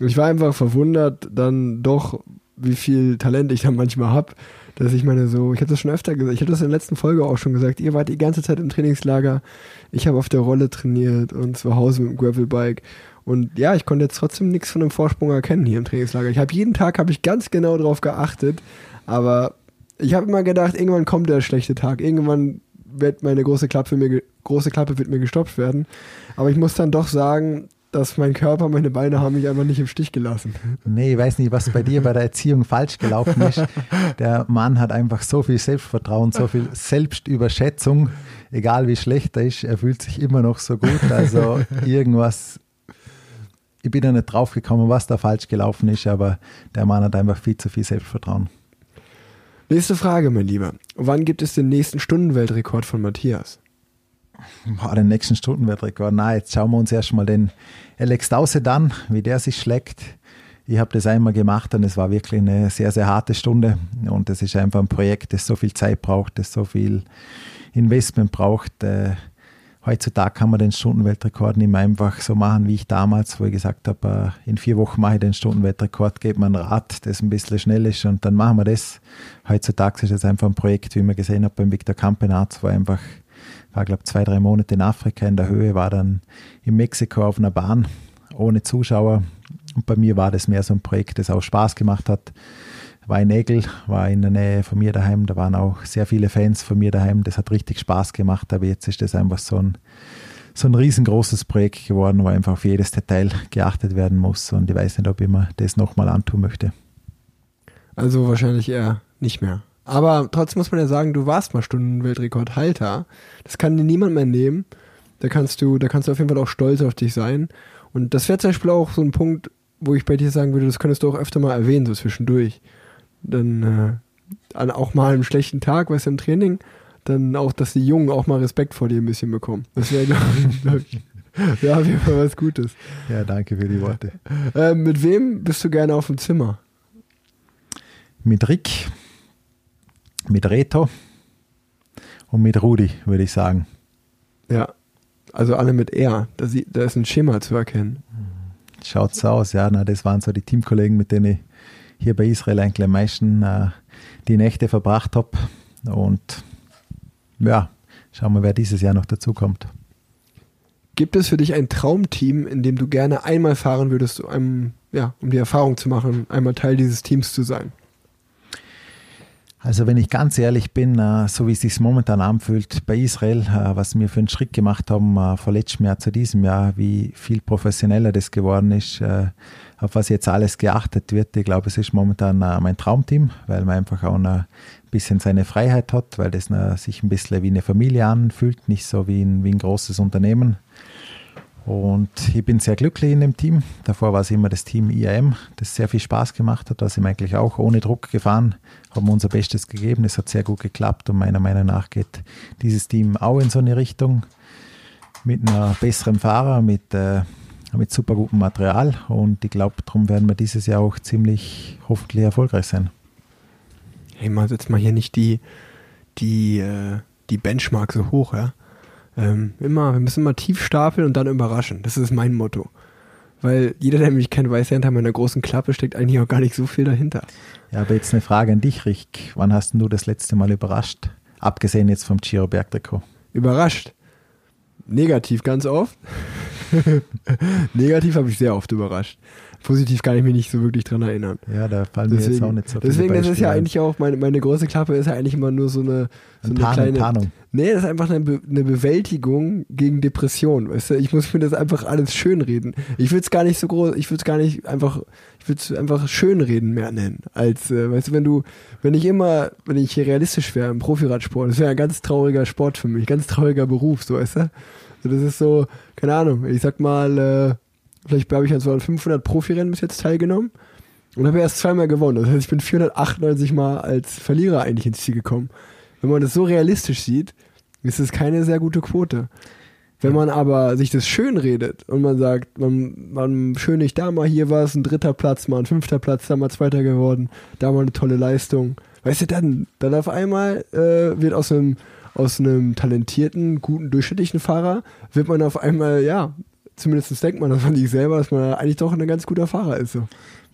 ich war einfach verwundert dann doch, wie viel Talent ich dann manchmal habe dass ich meine so, ich habe das schon öfter gesagt, ich habe das in der letzten Folge auch schon gesagt, ihr wart die ganze Zeit im Trainingslager, ich habe auf der Rolle trainiert und zu Hause mit dem Gravelbike und ja, ich konnte jetzt trotzdem nichts von dem Vorsprung erkennen hier im Trainingslager. Ich habe jeden Tag habe ich ganz genau darauf geachtet, aber ich habe immer gedacht, irgendwann kommt der schlechte Tag, irgendwann wird meine große Klappe, mir, große Klappe wird mir gestopft werden. Aber ich muss dann doch sagen, dass mein Körper, meine Beine haben mich einfach nicht im Stich gelassen. Nee, ich weiß nicht, was bei dir bei der Erziehung falsch gelaufen ist. (laughs) Der Mann hat einfach so viel Selbstvertrauen, so viel Selbstüberschätzung, egal wie schlecht er ist, er fühlt sich immer noch so gut. Also irgendwas, ich bin da nicht drauf gekommen, was da falsch gelaufen ist, aber der Mann hat einfach viel zu viel Selbstvertrauen. Nächste Frage, mein Lieber. Wann gibt es den nächsten Stundenweltrekord von Matthias? Boah, den nächsten Stundenweltrekord. Na, jetzt schauen wir uns erstmal den Alex Dause an, wie der sich schlägt. Ich habe das einmal gemacht und es war wirklich eine sehr, sehr harte Stunde. Und es ist einfach ein Projekt, das so viel Zeit braucht, das so viel Investment braucht. Äh, heutzutage kann man den Stundenweltrekord nicht mehr einfach so machen, wie ich damals, wo ich gesagt habe, äh, in vier Wochen mache ich den Stundenweltrekord, gebe mir ein Rad, das ein bisschen schnell ist und dann machen wir das. Heutzutage ist es einfach ein Projekt, wie man gesehen hat beim Victor Campenarz, wo einfach war, glaube zwei, drei Monate in Afrika in der Höhe, war dann in Mexiko auf einer Bahn ohne Zuschauer. Und bei mir war das mehr so ein Projekt, das auch Spaß gemacht hat. War in Egel, war in der Nähe von mir daheim, da waren auch sehr viele Fans von mir daheim. Das hat richtig Spaß gemacht, aber jetzt ist das einfach so ein, so ein riesengroßes Projekt geworden, wo einfach auf jedes Detail geachtet werden muss. Und ich weiß nicht, ob ich mir das nochmal antun möchte. Also wahrscheinlich eher nicht mehr. Aber trotzdem muss man ja sagen, du warst mal Stundenweltrekordhalter. Das kann dir niemand mehr nehmen. Da kannst du, da kannst du auf jeden Fall auch stolz auf dich sein. Und das wäre zum Beispiel auch so ein Punkt, wo ich bei dir sagen würde, das könntest du auch öfter mal erwähnen, so zwischendurch. Dann äh, auch mal einen schlechten Tag, weißt du, im Training, dann auch, dass die Jungen auch mal Respekt vor dir ein bisschen bekommen. Das wäre, (laughs) glaube ich, ja, auf jeden Fall was Gutes. Ja, danke für die Worte. Äh, mit wem bist du gerne auf dem Zimmer? Mit Rick mit Reto und mit Rudi, würde ich sagen. Ja, also alle mit R. Da, da ist ein Schema zu erkennen. Schaut so aus, ja. Na, das waren so die Teamkollegen, mit denen ich hier bei Israel eigentlich am meisten äh, die Nächte verbracht habe. Und ja, schauen wir, wer dieses Jahr noch dazukommt. Gibt es für dich ein Traumteam, in dem du gerne einmal fahren würdest, um, ja, um die Erfahrung zu machen, einmal Teil dieses Teams zu sein? Also wenn ich ganz ehrlich bin, äh, so wie es sich momentan anfühlt bei Israel, äh, was wir für einen Schritt gemacht haben äh, von letztem Jahr zu diesem Jahr, wie viel professioneller das geworden ist, auf was jetzt alles geachtet wird. Ich glaube, es ist momentan mein Traumteam, weil man einfach auch ein bisschen seine Freiheit hat, weil das sich ein bisschen wie eine Familie anfühlt, nicht so wie ein, wie ein großes Unternehmen. Und ich bin sehr glücklich in dem Team. Davor war es immer das Team IAM, das sehr viel Spaß gemacht hat. Da sind wir eigentlich auch ohne Druck gefahren, haben unser Bestes gegeben. Es hat sehr gut geklappt und meiner Meinung nach geht dieses Team auch in so eine Richtung mit einem besseren Fahrer, mit, äh, mit super gutem Material. Und ich glaube, darum werden wir dieses Jahr auch ziemlich hoffentlich erfolgreich sein. Hey, mal setzt mal hier nicht die, die, äh, die Benchmark so hoch, ja? Ähm, immer, wir müssen immer tief stapeln und dann überraschen. Das ist mein Motto. Weil jeder, der mich kennt, weiß ja, hinter meiner großen Klappe steckt eigentlich auch gar nicht so viel dahinter. Ja, aber jetzt eine Frage an dich, Rick. Wann hast du das letzte Mal überrascht? Abgesehen jetzt vom Giro Bergtrikot. Überrascht? Negativ ganz oft. (laughs) Negativ habe ich sehr oft überrascht. positiv kann ich mich nicht so wirklich dran erinnern. Ja, da fallen mir jetzt auch Deswegen, nicht so viele deswegen das ist Beispiele ja eigentlich auch, meine, meine große Klappe ist ja eigentlich immer nur so eine, so Eine eine Tarnung, kleine. Tarnung. Nee, das ist einfach eine, Be eine Bewältigung gegen Depression. Weißt du, ich muss mir das einfach alles schönreden. Ich würde es gar nicht so groß, ich würde es gar nicht einfach, ich würde es einfach schönreden mehr nennen. Als, äh, weißt du, wenn du, wenn ich immer, wenn ich hier realistisch wäre im Profiradsport, das wäre ein ganz trauriger Sport für mich, ganz trauriger Beruf, so weißt du. Das ist so, keine Ahnung, ich sag mal, äh, vielleicht habe ich an so 500 Profirennen bis jetzt teilgenommen und habe erst zweimal gewonnen. Das heißt, ich bin 498 Mal als Verlierer eigentlich ins Ziel gekommen. Wenn man das so realistisch sieht, ist es keine sehr gute Quote. Wenn man aber sich das schön redet und man sagt, man, man schönigt da mal hier was, ein dritter Platz, mal ein fünfter Platz, da mal zweiter geworden, da mal eine tolle Leistung. Weißt du, dann, dann auf einmal äh, wird aus einem, aus einem talentierten, guten, durchschnittlichen Fahrer, wird man auf einmal, ja, zumindest denkt man das von sich selber, dass man eigentlich doch ein ganz guter Fahrer ist. So.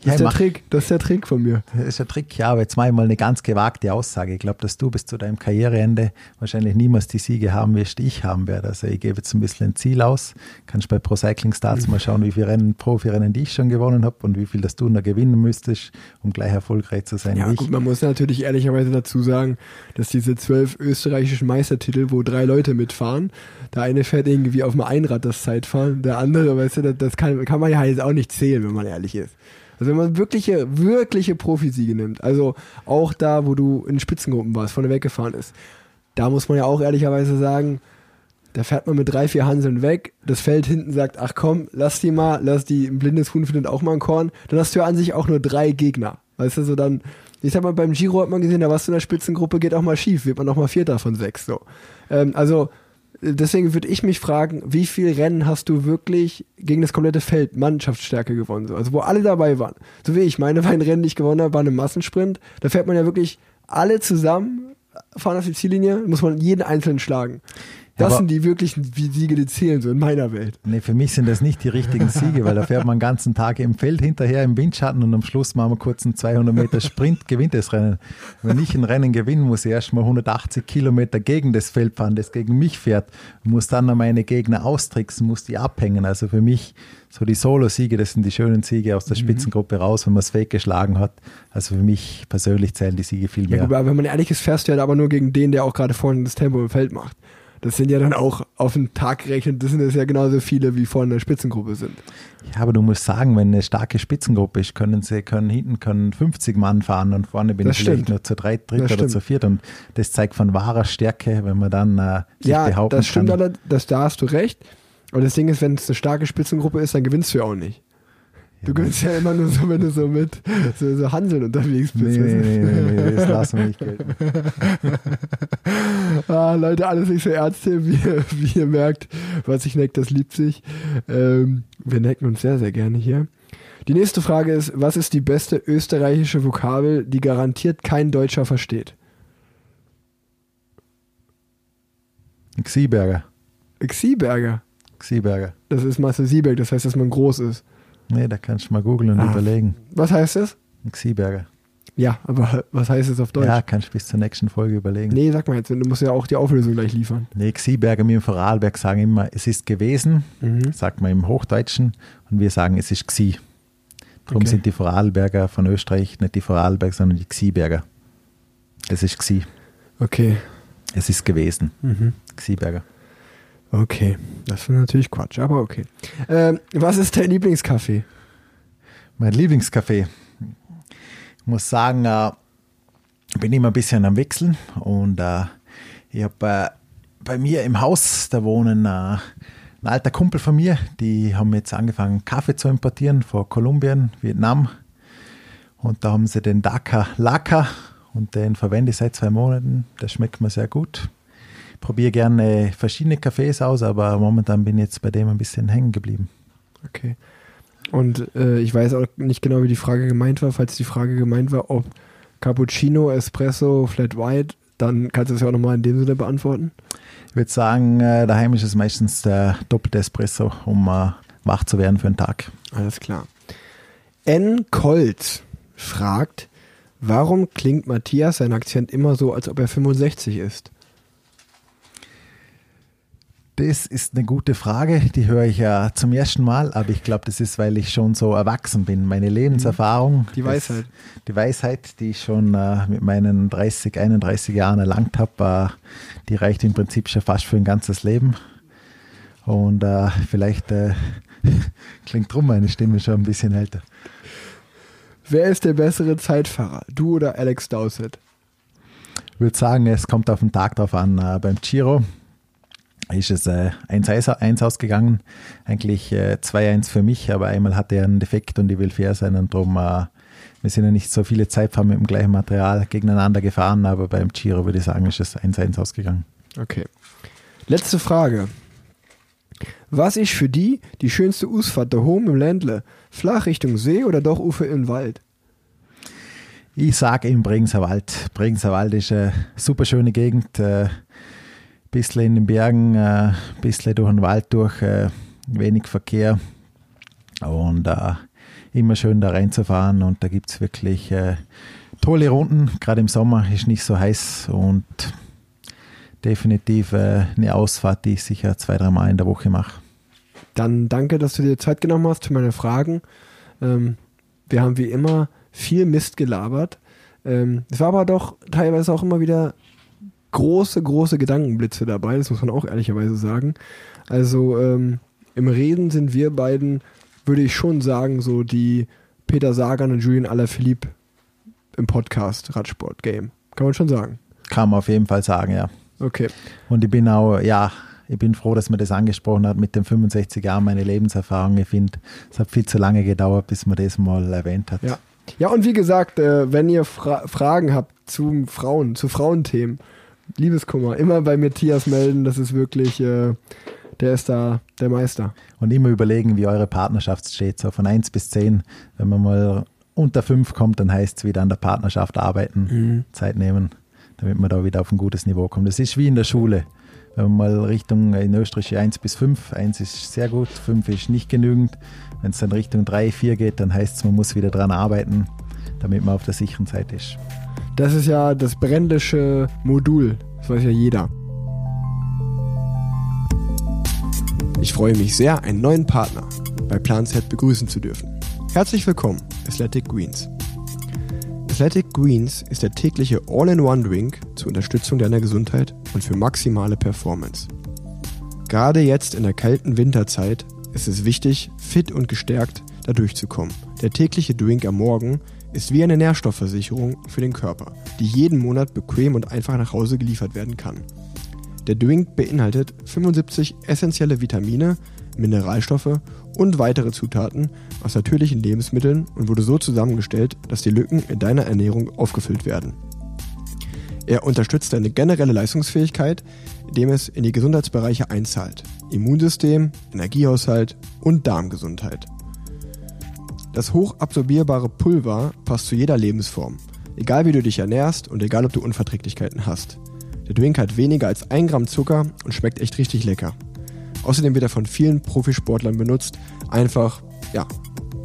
Das Ja, ist der mach- Trick, das ist der Trick von mir. Das ist ein Trick, ja, aber jetzt mache ich mal eine ganz gewagte Aussage. Ich glaube, dass du bis zu deinem Karriereende wahrscheinlich niemals die Siege haben wirst, die ich haben werde. Also ich gebe jetzt ein bisschen ein Ziel aus. Kannst bei Pro Cycling Starts mal schauen, wie viele Rennen, Profirennen die ich schon gewonnen habe und wie viel das du noch gewinnen müsstest, um gleich erfolgreich zu sein Ja, wie ich. gut, man muss natürlich ehrlicherweise dazu sagen, dass diese zwölf österreichischen Meistertitel, wo drei Leute mitfahren, der eine fährt irgendwie auf dem Einrad das Zeitfahren, der andere, weißt du, das, das kann, kann man ja jetzt auch nicht zählen, wenn man ehrlich ist. Also wenn man wirkliche, wirkliche Profisiege nimmt, also auch da, wo du in Spitzengruppen warst, vorne weggefahren ist, da muss man ja auch ehrlicherweise sagen, da fährt man mit drei, vier Hanseln weg, das Feld hinten sagt, ach komm, lass die mal, lass die, ein blindes Huhn findet auch mal ein Korn, dann hast du ja an sich auch nur drei Gegner. Weißt du, so dann, ich sag mal, beim Giro hat man gesehen, da warst du in der Spitzengruppe, geht auch mal schief, wird man auch mal Vierter von sechs, so. Ähm, also, deswegen würde ich mich fragen, wie viel Rennen hast du wirklich gegen das komplette Feld Mannschaftsstärke gewonnen? So? Also wo alle dabei waren. So wie ich, meine (laughs) beiden Rennen, die ich gewonnen habe, waren im Massensprint. Da fährt man ja wirklich alle zusammen, fahren auf die Ziellinie, muss man jeden einzelnen schlagen. Das aber- sind die wirklichen Siege, die zählen, so in meiner Welt. Nee, für mich sind das nicht die richtigen Siege, weil da fährt man den ganzen Tag im Feld hinterher im Windschatten und am Schluss machen wir kurz einen 200 Meter Sprint, gewinnt das Rennen. Wenn ich ein Rennen gewinnen muss, ich erst mal 180 Kilometer gegen das Feld fahren, das gegen mich fährt, muss dann noch meine Gegner austricksen, muss die abhängen. Also für mich so die Solo-Siege, das sind die schönen Siege aus der Spitzengruppe raus, wenn man das Fake geschlagen hat. Also für mich persönlich zählen die Siege viel Ja, mehr. gut, aber wenn man ehrlich ist, fährst du ja aber nur gegen den, der auch gerade vorne das Tempo im Feld macht. Das sind ja dann auch auf den Tag gerechnet, das sind es ja genauso viele, wie vorne in der Spitzengruppe sind. Ja, aber du musst sagen, wenn eine starke Spitzengruppe ist, können sie, können hinten können 50 Mann fahren und vorne bin Das ich vielleicht stimmt. nur zu drei, dritt Das oder stimmt. zu viert und das zeigt von wahrer Stärke, wenn man dann äh, sich ja, behaupten das stimmt, kann. alle, das, da hast du recht. Aber das Ding ist, wenn es eine starke Spitzengruppe ist, dann gewinnst du ja auch nicht. Du gewinnst ja immer nur so, wenn du so mit so, so Hanseln unterwegs bist. Nee, nee, nee, nee, das lassen wir nicht gelten. (laughs) Ah, Leute, alles nicht so ernst hier, wie, ihr- wie ihr merkt. Was sich neckt, das liebt sich. Ähm, wir necken uns sehr, sehr gerne hier. Die nächste Frage ist, was ist die beste österreichische Vokabel, die garantiert kein Deutscher versteht? Xieberger. Xieberger. Xieberger. Das ist Marcel Sieberg, das heißt, dass man groß ist. Nee, da kannst du mal googeln und Ah. überlegen. Was heißt das? Xieberger. Ja, aber was heißt es auf Deutsch? Ja, kannst du bis zur nächsten Folge überlegen. Nee, sag mal jetzt, du musst ja auch die Auflösung gleich liefern. Nee, Xieberger, wir im Vorarlberg sagen immer, es ist gewesen, Mhm. sagt man im Hochdeutschen, und wir sagen, es ist Xi. Darum Okay. sind die Vorarlberger von Österreich nicht die Vorarlberg, sondern die Xieberger. Es ist Xi. Okay. Es ist gewesen. Mhm. Xieberger. Okay. Das ist natürlich Quatsch, aber okay. Ähm, was ist dein Lieblingscafé? Mein Lieblingscafé. Ich muss sagen, äh, bin immer ein bisschen am Wechseln und äh, ich habe äh, bei mir im Haus, da wohnen äh, ein alter Kumpel von mir, die haben jetzt angefangen, Kaffee zu importieren von Kolumbien, Vietnam. Und da haben sie den Dhaka Laka und den verwende ich seit zwei Monaten. Der schmeckt mir sehr gut. Ich probiere gerne verschiedene Cafés aus, aber momentan bin ich jetzt bei dem ein bisschen hängen geblieben. Okay. Und äh, ich weiß auch nicht genau, wie die Frage gemeint war. Falls die Frage gemeint war, ob Cappuccino, Espresso, Flat White, dann kannst du es ja auch nochmal in dem Sinne beantworten. Ich würde sagen, äh, daheim ist es meistens der doppelte Espresso, um äh, wach zu werden für einen Tag. Alles klar. N. Kolz fragt, warum klingt Matthias sein Akzent immer so, als ob er 65 ist? Das ist eine gute Frage, die höre ich ja zum ersten Mal, aber ich glaube, das ist, weil ich schon so erwachsen bin. Meine Lebenserfahrung, Die Weisheit. Das, die Weisheit, die ich schon äh, mit meinen 30, 31 Jahren erlangt habe, äh, die reicht im Prinzip schon fast für ein ganzes Leben. Und äh, vielleicht äh, (laughs) klingt drum meine Stimme schon ein bisschen älter. Wer ist der bessere Zeitfahrer? Du oder Alex Dowsett? Ich würde sagen, es kommt auf den Tag drauf an. Äh, beim Giro ist es äh, 1-1 ausgegangen. Eigentlich äh, 2-1 für mich, aber einmal hatte er einen Defekt und ich will fair sein und darum, äh, wir sind ja nicht so viele Zeitfahren mit dem gleichen Material gegeneinander gefahren, aber beim Giro würde ich sagen, ist es 1-1 ausgegangen. Okay. Letzte Frage. Was ist für die die schönste Ausfahrt daheim im Ländle? Flach Richtung See oder doch Ufer im Wald? Ich sage im Bregenzer Wald. Bregenzer Wald ist eine super schöne Gegend. Äh, bisschen in den Bergen, äh, bisschen durch den Wald durch, äh, wenig Verkehr und äh, immer schön da reinzufahren. Und da gibt es wirklich äh, tolle Runden. Gerade im Sommer ist nicht so heiß und definitiv äh, eine Ausfahrt, die ich sicher zwei, drei Mal in der Woche mache. Dann danke, dass du dir Zeit genommen hast für meine Fragen. Ähm, wir haben wie immer viel Mist gelabert. Ähm, es war aber doch teilweise auch immer wieder große, große Gedankenblitze dabei, das muss man auch ehrlicherweise sagen. Also ähm, im Reden sind wir beiden, würde ich schon sagen, so die Peter Sagan und Julian Alaphilippe im Podcast Radsport Game. Kann man schon sagen. Kann man auf jeden Fall sagen, ja. Okay. Und ich bin auch, ja, ich bin froh, dass man das angesprochen hat mit den 65 Jahren, meine Lebenserfahrung. Ich finde, es hat viel zu lange gedauert, bis man das mal erwähnt hat. Ja. Ja, und wie gesagt, äh, wenn ihr Fra Fragen habt zu Frauen, zu Frauenthemen, Liebeskummer, immer bei Matthias melden, das ist wirklich, äh, der ist da der Meister. Und immer überlegen, wie eure Partnerschaft steht, so von 1 bis 10. Wenn man mal unter 5 kommt, dann heißt es wieder an der Partnerschaft arbeiten, Mhm. Zeit nehmen, damit man da wieder auf ein gutes Niveau kommt. Das ist wie in der Schule. Wenn man mal Richtung in Österreich 1 bis 5, 1 ist sehr gut, 5 ist nicht genügend. Wenn es dann Richtung 3, 4 geht, dann heißt es, man muss wieder dran arbeiten, damit man auf der sicheren Seite ist. Das ist ja das brändische Modul, das weiß ja jeder. Ich freue mich sehr, einen neuen Partner bei PlanZ begrüßen zu dürfen. Herzlich willkommen, Athletic Greens. Athletic Greens ist der tägliche All-in-One-Drink zur Unterstützung deiner Gesundheit und für maximale Performance. Gerade jetzt in der kalten Winterzeit ist es wichtig, fit und gestärkt da durchzukommen. Der tägliche Drink am Morgen ist wie eine Nährstoffversicherung für den Körper, die jeden Monat bequem und einfach nach Hause geliefert werden kann. Der Drink beinhaltet 75 essentielle Vitamine, Mineralstoffe und weitere Zutaten aus natürlichen Lebensmitteln und wurde so zusammengestellt, dass die Lücken in deiner Ernährung aufgefüllt werden. Er unterstützt deine generelle Leistungsfähigkeit, indem es in die Gesundheitsbereiche einzahlt. Immunsystem, Energiehaushalt und Darmgesundheit. Das hochabsorbierbare Pulver passt zu jeder Lebensform, egal wie du dich ernährst und egal ob du Unverträglichkeiten hast. Der Drink hat weniger als 1 Gramm Zucker und schmeckt echt richtig lecker. Außerdem wird er von vielen Profisportlern benutzt, einfach, ja,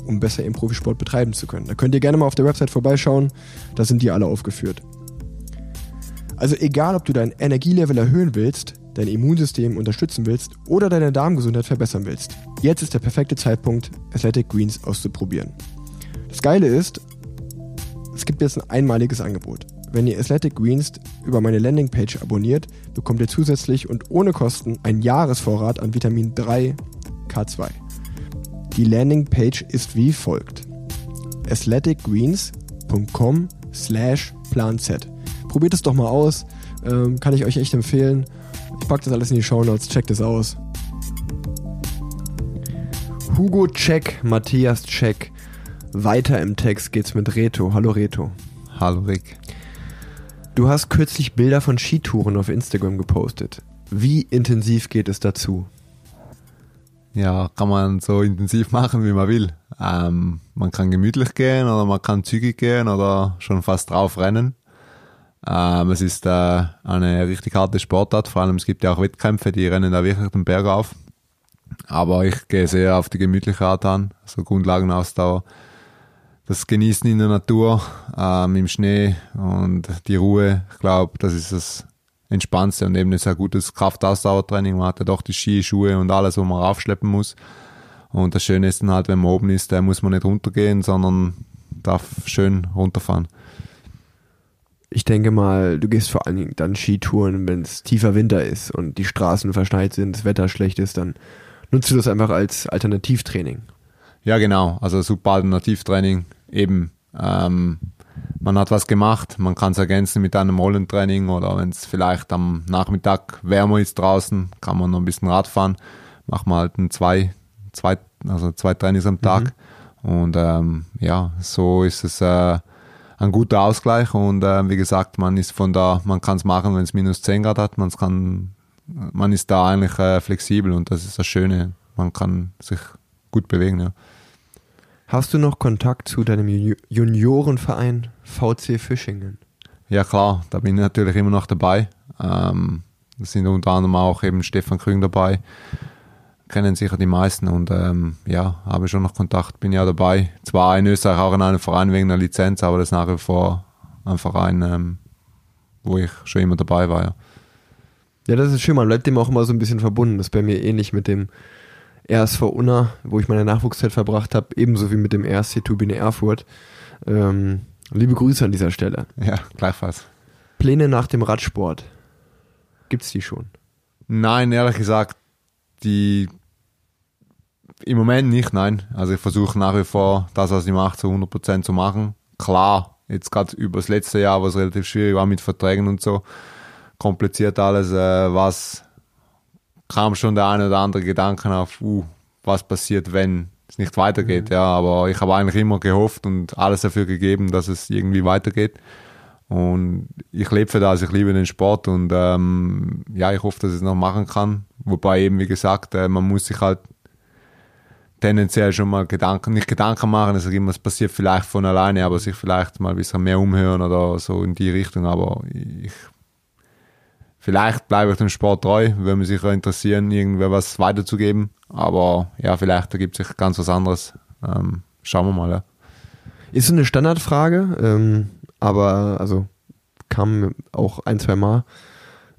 um besser im Profisport betreiben zu können. Da könnt ihr gerne mal auf der Website vorbeischauen, da sind die alle aufgeführt. Also egal, ob du dein Energielevel erhöhen willst, dein Immunsystem unterstützen willst oder deine Darmgesundheit verbessern willst, jetzt ist der perfekte Zeitpunkt, Athletic Greens auszuprobieren. Das Geile ist, es gibt jetzt ein einmaliges Angebot. Wenn ihr Athletic Greens über meine Landingpage abonniert, bekommt ihr zusätzlich und ohne Kosten einen Jahresvorrat an Vitamin 3 K2. Die Landingpage ist wie folgt. athleticgreens.com slash planz. Probiert es doch mal aus, ähm, kann ich euch echt empfehlen. Ich packe das alles in die Show Notes, checkt es aus. Hugo check, Matthias check. Weiter im Text geht's mit Reto. Hallo Reto. Hallo Rick. Du hast kürzlich Bilder von Skitouren auf Instagram gepostet. Wie intensiv geht es dazu? Ja, kann man so intensiv machen, wie man will. Ähm, man kann gemütlich gehen oder man kann zügig gehen oder schon fast drauf rennen. Ähm, es ist äh, eine richtig harte Sportart, vor allem es gibt ja auch Wettkämpfe, die rennen da wirklich den Berg auf. Aber ich gehe sehr auf die gemütliche Art an, so Grundlagenausdauer. Das Genießen in der Natur, ähm, im Schnee und die Ruhe, ich glaube, das ist das Entspannendste und eben ein gutes Kraftausdauertraining. Man hat ja doch die Ski, Schuhe und alles, wo man raufschleppen muss. Und das Schöne ist dann halt, wenn man oben ist, da muss man nicht runtergehen, sondern darf schön runterfahren. Ich denke mal, du gehst vor allen Dingen dann Skitouren, wenn es tiefer Winter ist und die Straßen verschneit sind, das Wetter schlecht ist, dann nutzt du das einfach als Alternativtraining. Ja, genau. Also super Alternativtraining. Eben, ähm, man hat was gemacht, man kann es ergänzen mit einem Rollentraining oder wenn es vielleicht am Nachmittag wärmer ist draußen, kann man noch ein bisschen Rad fahren. Macht man halt ein zwei, zwei, also zwei Trainings am Tag. Und ähm, ja, so ist es äh, ein guter Ausgleich und äh, wie gesagt, man ist von da, man kann es machen, wenn es minus 10 Grad hat, man kann, man ist da eigentlich äh, flexibel und das ist das Schöne. Man kann sich gut bewegen, ja. Hast du noch Kontakt zu deinem Ju- Juniorenverein VC Fischingen? Ja klar, da bin ich natürlich immer noch dabei. Ähm, da sind unter anderem auch eben Stefan Krüng dabei. Kennen sicher die meisten und ähm, ja, habe schon noch Kontakt, bin ja dabei. Zwar in Österreich auch in einem Verein wegen einer Lizenz, aber das ist nach wie vor ein Verein, ähm, wo ich schon immer dabei war. Ja. Ja, das ist schön, man bleibt dem auch immer so ein bisschen verbunden. Das ist bei mir ähnlich mit dem RSV Unna, wo ich meine Nachwuchszeit verbracht habe, ebenso wie mit dem RSC Turbine Erfurt. Ähm, liebe Grüße an dieser Stelle. ja, gleichfalls. Pläne nach dem Radsport. Gibt's die schon? Nein, ehrlich gesagt, die im Moment nicht, nein. Also ich versuche nach wie vor das, was ich mache, zu 100% zu machen. Klar, jetzt gerade über das letzte Jahr, was relativ schwierig war mit Verträgen und so, kompliziert alles, äh, was kam schon der eine oder andere Gedanken auf, uh, was passiert, wenn es nicht weitergeht. Ja, aber ich habe eigentlich immer gehofft und alles dafür gegeben, dass es irgendwie weitergeht. Und ich lebe für das, ich liebe den Sport und ähm, ja, ich hoffe, dass ich es noch machen kann. Wobei eben, wie gesagt, äh, man muss sich halt tendenziell schon mal Gedanken, nicht Gedanken machen, sage immer, es passiert vielleicht von alleine, aber sich vielleicht mal ein bisschen mehr umhören oder so in die Richtung. Aber ich, vielleicht bleibe ich dem Sport treu, würde mich sicher interessieren, irgendwer was weiterzugeben. Aber ja, vielleicht ergibt sich ganz was anderes. Ähm, schauen wir mal, ja. Ist so eine Standardfrage, ähm, aber also kam auch ein, zwei Mal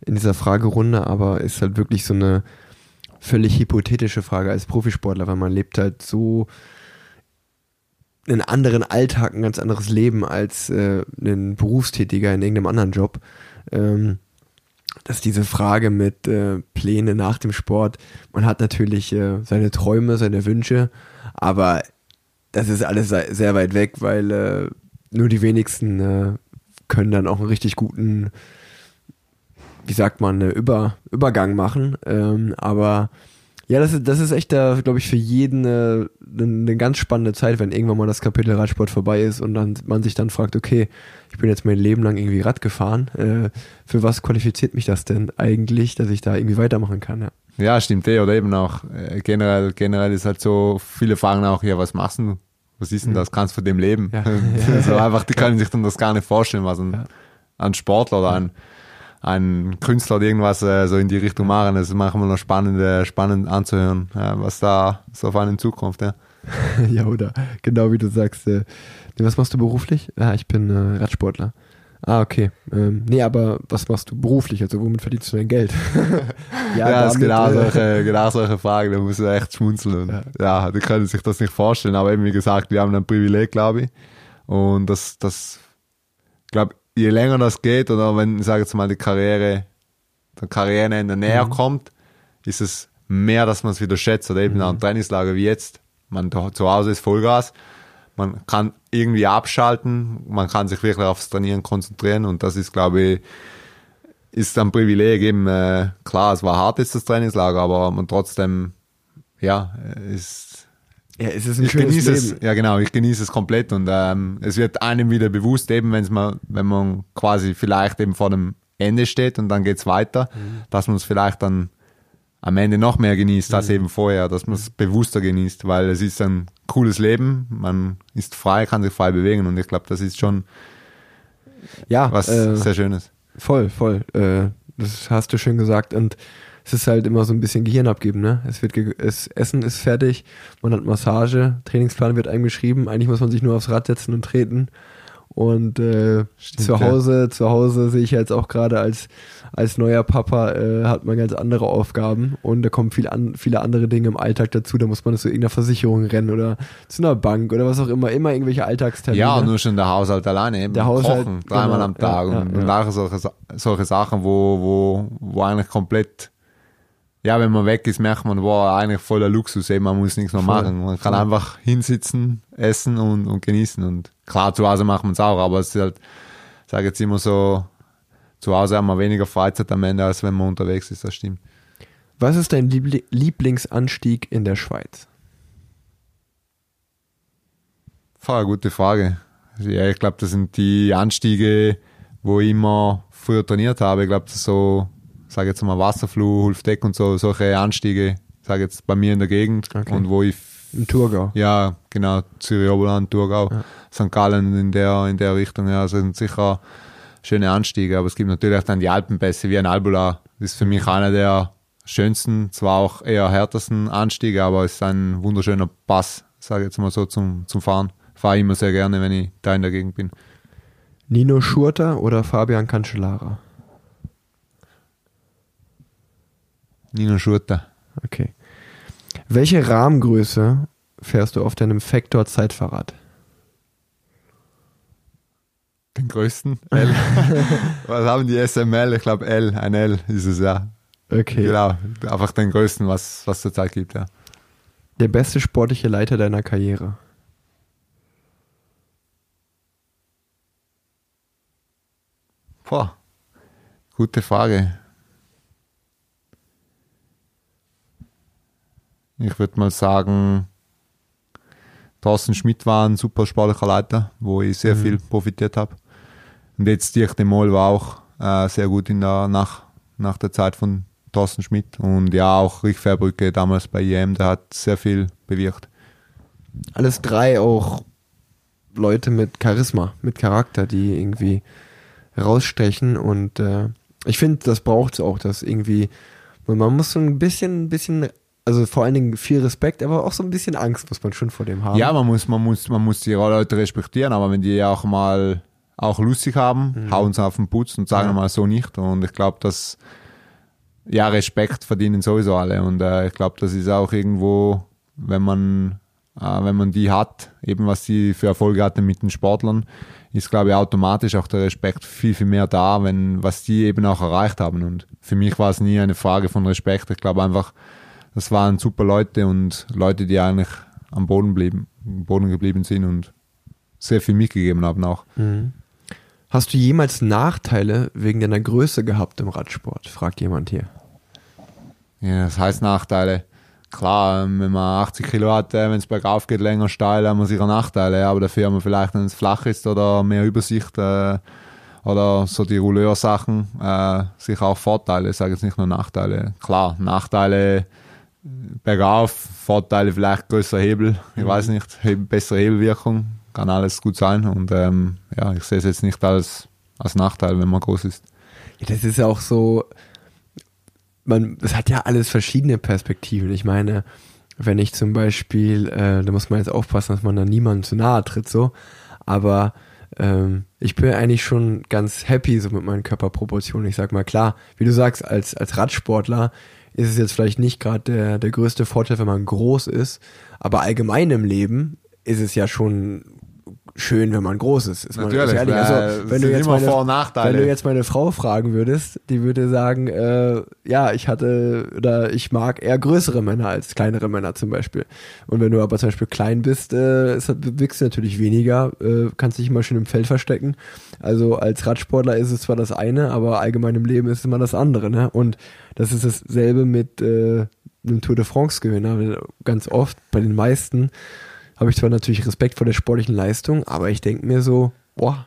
in dieser Fragerunde, aber ist halt wirklich so eine völlig hypothetische Frage als Profisportler, weil man lebt halt so einen anderen Alltag, ein ganz anderes Leben als äh, ein Berufstätiger in irgendeinem anderen Job. Ähm, dass diese Frage mit äh, Pläne nach dem Sport, man hat natürlich äh, seine Träume, seine Wünsche, aber das ist alles se- sehr weit weg, weil äh, nur die wenigsten äh, können dann auch einen richtig guten, wie sagt man, äh, Über, Übergang machen. Ähm, aber ja, das ist, das ist echt, glaube ich, für jeden äh, eine eine ganz spannende Zeit, wenn irgendwann mal das Kapitel Radsport vorbei ist und dann man sich dann fragt, okay, ich bin jetzt mein Leben lang irgendwie Rad gefahren. Äh, für was qualifiziert mich das denn eigentlich, dass ich da irgendwie weitermachen kann? Ja. Ja, stimmt eh. Oder eben auch äh, generell, generell ist halt so, viele fragen auch, ja, was machst du? Was ist denn das? Kannst du von dem leben? Ja. (laughs) so (laughs) einfach, die können sich dann das gar nicht vorstellen, was ein, Ja. ein Sportler oder ein, ein Künstler oder irgendwas äh, so in die Richtung machen. Das ist manchmal noch spannend, äh, spannend anzuhören, ja, was da so auf einen zukommt. Ja. (laughs) ja, oder genau wie du sagst. Äh, was machst du beruflich? Ja, ich bin äh, Radsportler. Ah, okay. Ähm, nee, aber was machst du beruflich? Also womit verdienst du dein Geld? (laughs) Ja, das ist genau äh, solche, genau solche Fragen, da muss man echt schmunzeln. Und, Ja. ja. die können sich das nicht vorstellen, aber eben wie gesagt, wir haben ein Privileg, glaube ich. Und das, das, glaube je länger das geht oder wenn, ich sage jetzt mal, die Karriere, der Karriereende näher Mhm. kommt, ist es mehr, dass man es wieder schätzt. Oder eben Mhm. an Trainingslager wie jetzt. Man zu Hause ist Vollgas. Man kann irgendwie abschalten, man kann sich wirklich aufs Trainieren konzentrieren und das ist, glaube ich, ist ein Privileg eben, äh, klar, es war hart jetzt das Trainingslager, aber man trotzdem, ja, ist, Ja, es ist ein ich schönes genieße Leben. es, ja genau, ich genieße es komplett und ähm, es wird einem wieder bewusst, eben wenn man, wenn man quasi vielleicht eben vor dem Ende steht und dann geht's weiter, Mhm. dass man es vielleicht dann am Ende noch mehr genießt als eben vorher, dass man es bewusster genießt, weil es ist ein cooles Leben, man ist frei, kann sich frei bewegen und ich glaube, das ist schon Ja, was äh, sehr Schönes. voll, voll. Äh, das hast du schön gesagt. Und es ist halt immer so ein bisschen Gehirn abgeben, ne? Es wird es, Essen ist fertig, man hat Massage, Trainingsplan wird einem geschrieben, eigentlich muss man sich nur aufs Rad setzen und treten. Und äh, Stimmt, zu ja. Hause, zu Hause sehe ich jetzt auch gerade als, als neuer Papa, äh, hat man ganz andere Aufgaben und da kommen viel an, viele andere Dinge im Alltag dazu. Da muss man zu irgendeiner Versicherung rennen oder zu einer Bank oder was auch immer. Immer irgendwelche Alltagstermine. Ja, nur schon der Haushalt alleine. Eben Der Haushalt, Kochen, dreimal genau, am Tag ja, und, ja, und ja. nachher solche, solche Sachen, wo, wo, wo eigentlich komplett, ja, wenn man weg ist, merkt man, wow, eigentlich voller Luxus, eben, man muss nichts mehr Voll, machen. Man kann voll. einfach hinsitzen, essen und, und genießen. Und klar, zu Hause macht man es auch, aber es ist halt, ich sage jetzt immer so, zu Hause haben wir weniger Freizeit am Ende, als wenn man unterwegs ist, das stimmt. Was ist dein Liebli Lieblingsanstieg in der Schweiz? Voll gute Frage. Ja, ich glaube, das sind die Anstiege, wo ich immer früher trainiert habe. Ich glaube, so, sage jetzt mal Wasserflug, Hulfdeck und so, solche Anstiege, sage jetzt bei mir in der Gegend Okay. und wo ich, Im Thurgau. ja, genau, Zürich Oberland, Thurgau, St. Gallen in der, in der Richtung, ja, das sind sicher schöne Anstiege, aber es gibt natürlich auch dann die Alpenpässe, wie ein Albula, das ist für mich einer der schönsten, zwar auch eher härtesten Anstiege, aber es ist ein wunderschöner Pass, sage ich jetzt mal so, zum, zum Fahren. Fahre ich immer sehr gerne, wenn ich da in der Gegend bin. Nino Schurter oder Fabian Cancellara? Nino Schurter. Okay. Welche Rahmengröße fährst du auf deinem Factor Zeitfahrrad? Den größten? L. (laughs) was haben die SML? Ich glaube L, ein L ist es ja. Okay. Genau, einfach den größten, was was zurzeit gibt, ja. Der beste sportliche Leiter deiner Karriere? Boah, gute Frage. Ich würde mal sagen, Thorsten Schmidt war ein super sportlicher Leiter, wo ich sehr viel profitiert habe. Und jetzt Dirk de Mol war auch äh, sehr gut in der, nach, nach der Zeit von Thorsten Schmidt. Und ja, auch Rich Verbrücke damals bei IM, der hat sehr viel bewirkt. Alles drei auch Leute mit Charisma, mit Charakter, die irgendwie rausstechen und äh, ich finde, das braucht es auch, dass irgendwie, man muss so ein bisschen, ein bisschen, also vor allen Dingen viel Respekt, aber auch so ein bisschen Angst muss man schon vor dem haben. Ja, man muss, man muss, man muss die Leute respektieren, aber wenn die auch mal auch lustig haben, hauen sie auf den Putz und sagen Ja. mal so nicht. Und ich glaube, dass ja Respekt verdienen sowieso alle. Und äh, ich glaube, das ist auch irgendwo, wenn man äh, wenn man die hat, eben was sie für Erfolge hatten mit den Sportlern, ist glaube ich automatisch auch der Respekt viel viel mehr da, wenn was die eben auch erreicht haben. Und für mich war es nie eine Frage von Respekt. Ich glaube einfach, das waren super Leute und Leute, die eigentlich am Boden blieben, am Boden geblieben sind und sehr viel mitgegeben haben auch. Hast du jemals Nachteile wegen deiner Größe gehabt im Radsport? Fragt jemand hier. Ja, das heißt Nachteile. Klar, wenn man 80 Kilo hat, äh, wenn es bergauf geht, länger steil, haben wir sicher Nachteile, aber dafür haben wir vielleicht, wenn es flach ist oder mehr Übersicht äh, oder so die Rouleur-Sachen, äh, sicher auch Vorteile, ich sage jetzt nicht nur Nachteile. Klar, Nachteile bergauf, Vorteile vielleicht größer Hebel, ich weiß nicht, bessere Hebelwirkung, kann alles gut sein und ähm, ja, ich sehe es jetzt nicht als, als Nachteil, wenn man groß ist. Ja, das ist ja auch so, man, es hat ja alles verschiedene Perspektiven. Ich meine, wenn ich zum Beispiel, äh, da muss man jetzt aufpassen, dass man da niemandem zu nahe tritt, so, aber ähm, ich bin eigentlich schon ganz happy so mit meinen Körperproportionen. Ich sag mal, klar, wie du sagst, als, als Radsportler ist es jetzt vielleicht nicht gerade der, der größte Vorteil, wenn man groß ist, aber allgemein im Leben ist es ja schon schön, wenn man groß ist. ist man Natürlich, äh, Also, wenn du jetzt meine, Vor- und Nachteile. Wenn du jetzt meine Frau fragen würdest, die würde sagen, äh, ja, ich hatte oder ich mag eher größere Männer als kleinere Männer zum Beispiel. Und wenn du aber zum Beispiel klein bist, äh, bewegst du natürlich weniger, äh, kannst dich immer schön im Feld verstecken. Also als Radsportler ist es zwar das eine, aber allgemein im Leben ist es immer das andere. Ne? Und das ist dasselbe mit äh, einem Tour de France-Gewinner. Ganz oft, bei den meisten, habe ich zwar natürlich Respekt vor der sportlichen Leistung, aber ich denke mir so, boah,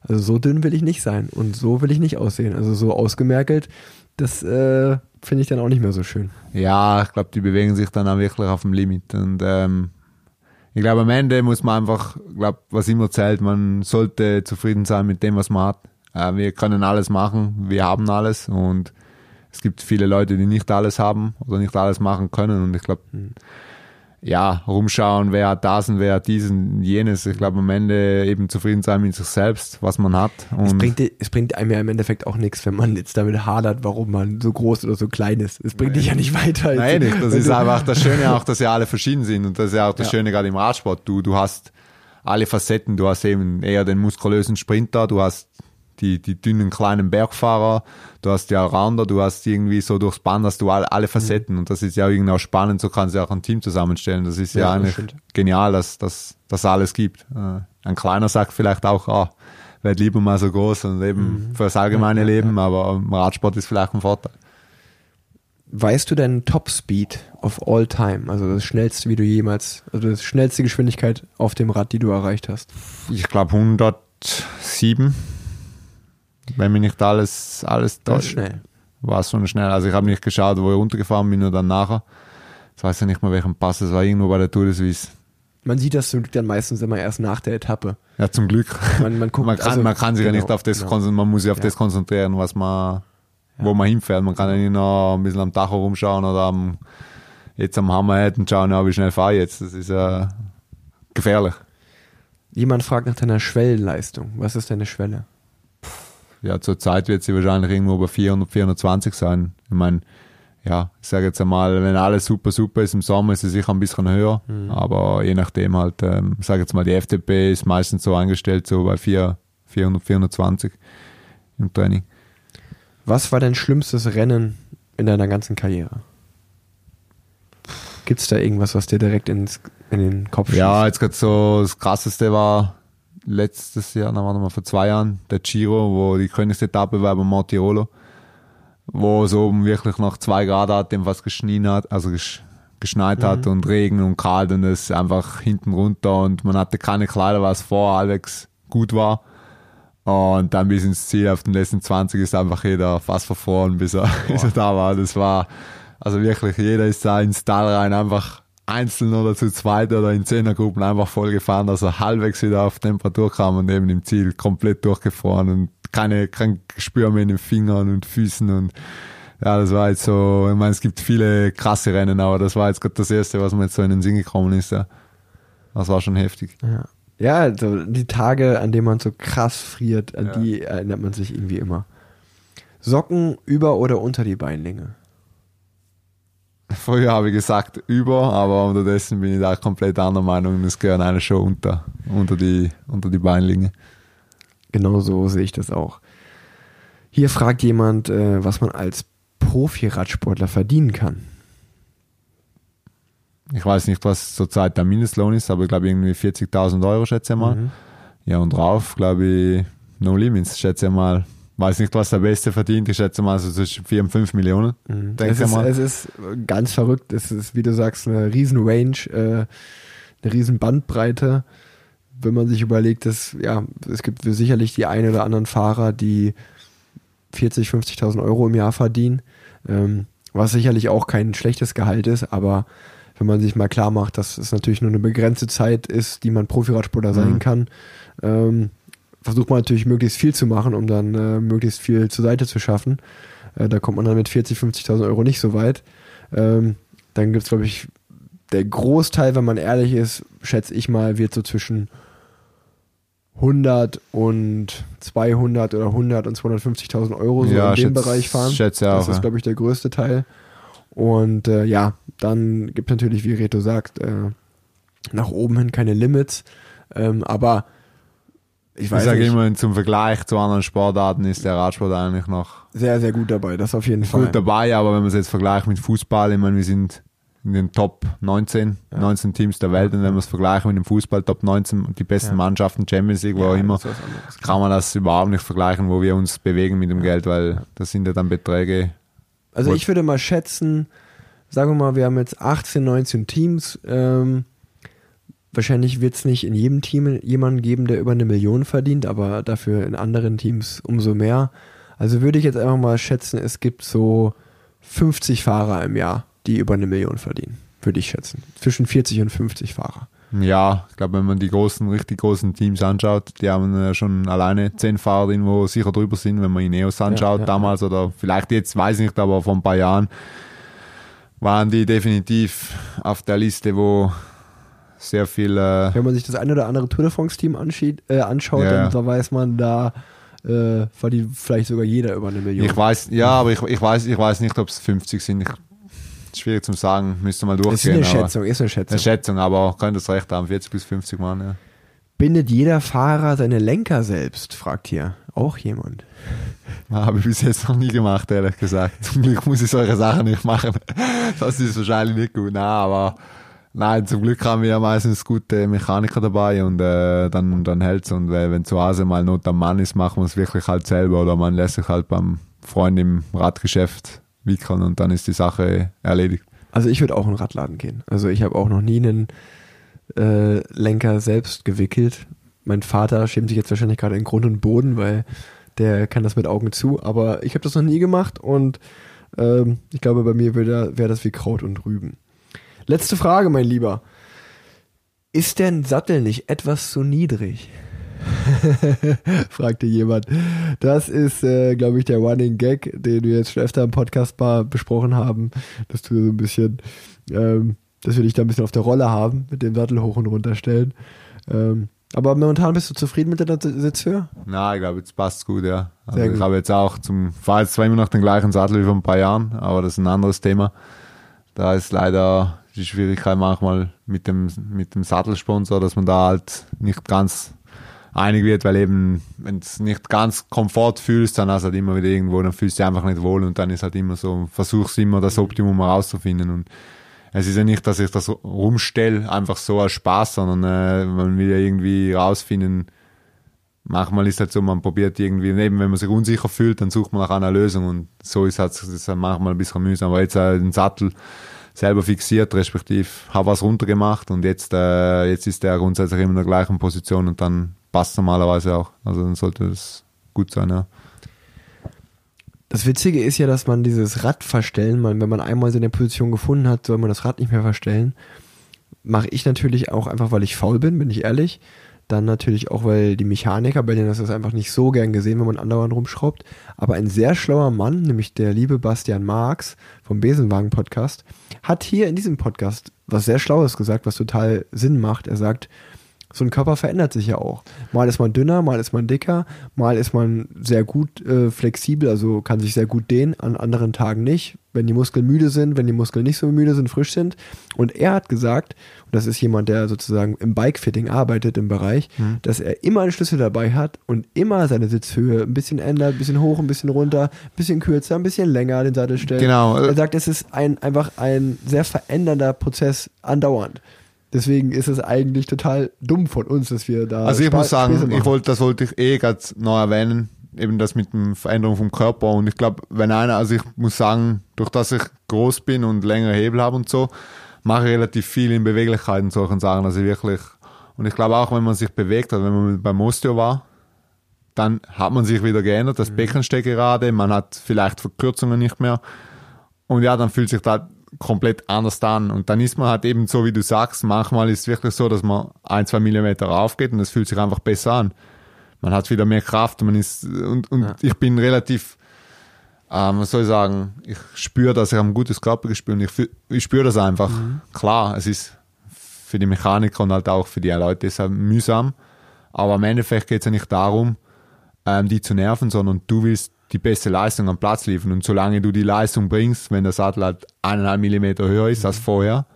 also so dünn will ich nicht sein und so will ich nicht aussehen. Also so ausgemerkelt, das äh, finde ich dann auch nicht mehr so schön. Ja, ich glaube, die bewegen sich dann auch wirklich auf dem Limit. Und ähm, ich glaube, am Ende muss man einfach, glaube, was immer zählt, man sollte zufrieden sein mit dem, was man hat. Äh, wir können alles machen, wir haben alles und es gibt viele Leute, die nicht alles haben oder nicht alles machen können. Und ich glaube, ja, rumschauen, wer hat das und wer hat diesen, jenes. Ich glaube, am Ende eben zufrieden sein mit sich selbst, was man hat. Es Und bringt, di- es bringt einem ja im Endeffekt auch nichts, wenn man jetzt damit hadert, warum man so groß oder so klein ist. Es bringt dich ja nicht weiter. Nein, nicht. Das ist einfach das Schöne auch, dass ja alle verschieden sind und das ist ja auch das Ja. Schöne gerade im Radsport. Du, du hast alle Facetten. Du hast eben eher den muskulösen Sprinter, du hast die, die dünnen kleinen Bergfahrer, du hast die Allrounder, du hast irgendwie so durchs Band, hast du alle, alle Facetten und das ist ja irgendwie auch spannend, so kannst du auch ein Team zusammenstellen. Das ist ja, Ja, das eigentlich stimmt. genial, dass dass das alles gibt. Äh, Ein kleiner sagt vielleicht auch, ah, werd lieber mal so groß und eben Mhm. für das allgemeine Leben, aber im Radsport ist vielleicht ein Vorteil. Weißt du deinen Top-Speed of all time? Also das schnellste, wie du jemals, also das schnellste Geschwindigkeit auf dem Rad, die du erreicht hast. ich glaube 107. Wenn mich nicht alles, alles täuscht, schnell. war es schon schnell. Also ich habe nicht geschaut, wo ich runtergefahren bin und dann nachher. Ich weiß ja nicht mehr, welchen Pass es war, irgendwo bei der Tour de Suisse. Man sieht das zum Glück dann meistens immer erst nach der Etappe. Ja, zum Glück. Man, man guckt, Man kann, also- man kann sich ja genau, nicht auf das genau. konzentrieren, man muss sich auf Ja. das konzentrieren, was man, wo man hinfährt. Man kann ja nicht noch ein bisschen am Tacho rumschauen oder am, jetzt am Hammerhead und schauen, ja, wie schnell fahre ich jetzt. Das ist ja gefährlich. Jemand fragt nach deiner Schwellenleistung. Was ist deine Schwelle? Ja, zur Zeit wird sie wahrscheinlich irgendwo bei 400, 420 sein. Ich meine, ja, ich sage jetzt einmal, wenn alles super, super ist im Sommer, ist sie sicher ein bisschen höher. Aber je nachdem halt, ähm, ich sage jetzt mal, die FDP ist meistens so eingestellt, so bei 4, 400, 420 im Training. Was war dein schlimmstes Rennen in deiner ganzen Karriere? Gibt es da irgendwas, was dir direkt ins, in den Kopf Ja, schießt? jetzt gerade so das krasseste war letztes Jahr, na warte mal, vor zwei Jahren, der Giro, wo die Königsetappe war bei Montirolo, wo es oben wirklich noch zwei Grad hat, dem was geschnien hat, also gesch geschneit hat und Regen und kalt und es einfach hinten runter und man hatte keine Kleider, was vor halbwegs gut war. Und dann bis ins Ziel auf den letzten 20 ist einfach jeder fast verfroren, bis er, (laughs) bis er da war. Das war, also wirklich, jeder ist da ins Tal rein, einfach einzeln oder zu zweit oder in Zehnergruppen einfach voll gefahren, dass er halbwegs wieder auf Temperatur kam und eben im Ziel komplett durchgefroren und keine, kein Gespür mehr in den Fingern und Füßen und ja, das war jetzt so, ich meine, es gibt viele krasse Rennen, aber das war jetzt gerade das erste, was mir jetzt so in den Sinn gekommen ist. Ja. Das war schon heftig. Ja. Ja, also die Tage, an denen man so krass friert, an Ja. die erinnert man sich irgendwie immer. Socken über oder unter die Beinlinge? Früher habe ich gesagt über, aber unterdessen bin ich da komplett anderer Meinung. Es gehören eine schon unter, unter, die, unter die Beinlinge. Genau so sehe ich das auch. Hier fragt jemand, äh, was man als Profi-Radsportler verdienen kann. Ich weiß nicht, was zurzeit der Mindestlohn ist, aber ich glaube irgendwie 40.000 Euro, schätze ich mal. Mhm. Ja, und drauf, glaube ich, No Limits, schätze ich mal. Weiß nicht, was der Beste verdient. Ich schätze mal so zwischen 4 und 5 Millionen. Mhm. Denke Es ist, mal. es ist ganz verrückt. Es ist, wie du sagst, eine riesen Range, äh, eine riesen Bandbreite. Wenn man sich überlegt, dass, ja, es gibt sicherlich die ein oder anderen Fahrer, die 40, 50.000 Euro im Jahr verdienen, ähm, was sicherlich auch kein schlechtes Gehalt ist, aber wenn man sich mal klar macht, dass es natürlich nur eine begrenzte Zeit ist, die man Profiradsportler sein Mhm. kann, ähm, versucht man natürlich möglichst viel zu machen, um dann äh, möglichst viel zur Seite zu schaffen. Äh, da kommt man dann mit 40, 50.000 Euro nicht so weit. Ähm, dann gibt es, glaube ich, der Großteil, wenn man ehrlich ist, schätze ich mal, wird so zwischen 100 und 200 oder 100 und 250.000 Euro so in dem schätze- Bereich fahren. Schätze das auch. ist, ja. glaube ich, der größte Teil. Und äh, ja, dann gibt es natürlich, wie Reto sagt, äh, nach oben hin keine Limits. Ähm, aber ich Ich sage immer, zum Vergleich zu anderen Sportarten ist der Radsport eigentlich noch sehr, sehr gut dabei. Das auf jeden Fall. gut dabei, aber wenn man es jetzt vergleicht mit Fußball, ich meine, wir sind in den Top 19, 19 Teams der Welt und wenn man es vergleicht mit dem Fußball, Top 19, die besten Ja. Mannschaften, Champions League, wo auch Ja, immer, was anderes. kann man das überhaupt nicht vergleichen, wo wir uns bewegen mit dem Geld, weil das sind ja dann Beträge. Also ich würde mal schätzen, sagen wir mal, wir haben jetzt 18, 19 Teams. Ähm, wahrscheinlich wird es nicht in jedem Team jemanden geben, der über eine Million verdient, aber dafür in anderen Teams umso mehr. Also würde ich jetzt einfach mal schätzen, es gibt so 50 Fahrer im Jahr, die über eine Million verdienen. Würde ich schätzen. Zwischen 40 und 50 Fahrer. Ja, ich glaube, wenn man die großen, richtig großen Teams anschaut, die haben ja schon alleine zehn Fahrer drin, wo sicher drüber sind, wenn man Ineos anschaut ja, damals oder vielleicht jetzt, weiß ich nicht, aber vor ein paar Jahren waren die definitiv auf der Liste, wo sehr viel. Äh, Wenn man sich das eine oder andere Tour de France-Team äh, anschaut, Ja. dann da weiß man, da äh, verdient vielleicht sogar jeder über eine Million. ich weiß, ja, aber ich, ich, weiß, ich weiß nicht, ob es 50 sind. Ich, schwierig zu sagen, müsste mal das ist durchgehen. eine Schätzung, ist eine Schätzung. Eine Schätzung, aber könnte es recht haben, 40 bis 50 Mann, ja. Bindet jeder Fahrer seine Lenker selbst, fragt hier auch jemand. (laughs) Habe ich bis jetzt noch nie gemacht, ehrlich gesagt. Zum Glück muss ich solche Sachen nicht machen. (laughs) Das ist wahrscheinlich nicht gut. Nein, aber nein, zum Glück haben wir ja meistens gute Mechaniker dabei und äh, dann, dann hält's Und äh, wenn zu Hause mal Not am Mann ist, machen wir es wirklich halt selber oder man lässt sich halt beim Freund im Radgeschäft wickeln und dann ist die Sache erledigt. Also ich würde auch in den Radladen gehen. Also ich habe auch noch nie einen äh, Lenker selbst gewickelt. Mein Vater schämt sich jetzt wahrscheinlich gerade in Grund und Boden, weil der kann das mit Augen zu. Aber ich habe das noch nie gemacht und ähm, ich glaube, bei mir wäre wär das wie Kraut und Rüben. Letzte Frage, mein Lieber. Ist der Sattel nicht etwas zu niedrig? (laughs) fragte jemand. Das ist, äh, glaube ich, der Running Gag, den wir jetzt schon öfter im Podcast mal besprochen haben, dass du so ein bisschen, ähm, dass wir dich da ein bisschen auf der Rolle haben, mit dem Sattel hoch und runter stellen. Ähm, aber momentan bist du zufrieden mit der Sitzhöhe? Na, ich glaube, jetzt passt's gut, ja. Also Sehr ich habe jetzt auch zum, fahre jetzt zwar immer noch den gleichen Sattel wie vor ein paar Jahren, aber das ist ein anderes Thema. Da ist leider die Schwierigkeit manchmal mit dem, mit dem Sattelsponsor, dass man da halt nicht ganz einig wird, weil eben, wenn es nicht ganz Komfort fühlst, dann hast du halt immer wieder irgendwo, dann fühlst du dich einfach nicht wohl und dann ist halt immer so, versuchst immer das Optimum herauszufinden und es ist ja nicht, dass ich das rumstelle, einfach so als Spaß, sondern äh, man will ja irgendwie rausfinden, manchmal ist halt so, man probiert irgendwie, eben wenn man sich unsicher fühlt, dann sucht man nach einer Lösung und so ist halt, das ist halt manchmal ein bisschen mühsam, aber jetzt äh, den Sattel selber fixiert, respektive habe was runtergemacht und jetzt, äh, jetzt ist der grundsätzlich immer in der gleichen Position und dann passt normalerweise auch. Also dann sollte das gut sein, ja. Das Witzige ist ja, dass man dieses Rad verstellen, man, wenn man einmal so in der Position gefunden hat, soll man das Rad nicht mehr verstellen. Mache ich natürlich auch einfach, weil ich faul bin, bin ich ehrlich. Dann natürlich auch, weil die Mechaniker, bei denen ist das einfach nicht so gern gesehen, wenn man andauernd rumschraubt. Aber ein sehr schlauer Mann, nämlich der liebe Bastian Marx vom Besenwagen-Podcast, hat hier in diesem Podcast was sehr Schlaues gesagt, was total Sinn macht. Er sagt, so ein Körper verändert sich ja auch. Mal ist man dünner, mal ist man dicker, mal ist man sehr gut äh, flexibel, also kann sich sehr gut dehnen, an anderen Tagen nicht. Wenn die Muskeln müde sind, wenn die Muskeln nicht so müde sind, frisch sind. Und er hat gesagt, und das ist jemand, der sozusagen im Bikefitting arbeitet im Bereich, dass er immer einen Schlüssel dabei hat und immer seine Sitzhöhe ein bisschen ändert, ein bisschen hoch, ein bisschen runter, ein bisschen kürzer, ein bisschen länger den Sattel stellt. Genau. Er sagt, es ist ein, einfach ein sehr verändernder Prozess andauernd. Deswegen ist es eigentlich total dumm von uns, dass wir da. Also ich Spa- muss sagen, ich wollte, das wollte ich eh gerade noch erwähnen, eben das mit der Veränderung vom Körper. Und ich glaube, wenn einer, also ich muss sagen, durch dass ich groß bin und längere Hebel habe und so, mache ich relativ viel in Beweglichkeit und solchen Sachen. Also wirklich, und ich glaube auch, wenn man sich bewegt hat, wenn man beim Osteo war, dann hat man sich wieder geändert, das Becken steht gerade, man hat vielleicht Verkürzungen nicht mehr. Und ja, dann fühlt sich das komplett anders an. Und dann ist man halt eben so, wie du sagst, manchmal ist es wirklich so, dass man ein, zwei Millimeter raufgeht und es fühlt sich einfach besser an. Man hat wieder mehr Kraft und man ist, und, und ich bin relativ, ähm, was soll ich sagen, ich spüre, dass ich ein gutes Körpergespür und ich, ich spüre das einfach. Klar, es ist für die Mechaniker und halt auch für die Leute ist mühsam. Aber im Endeffekt geht es ja nicht darum, ähm, die zu nerven, sondern du willst die beste Leistung am Platz liefern. Und solange du die Leistung bringst, wenn der Sattel halt eineinhalb Millimeter höher ist als vorher,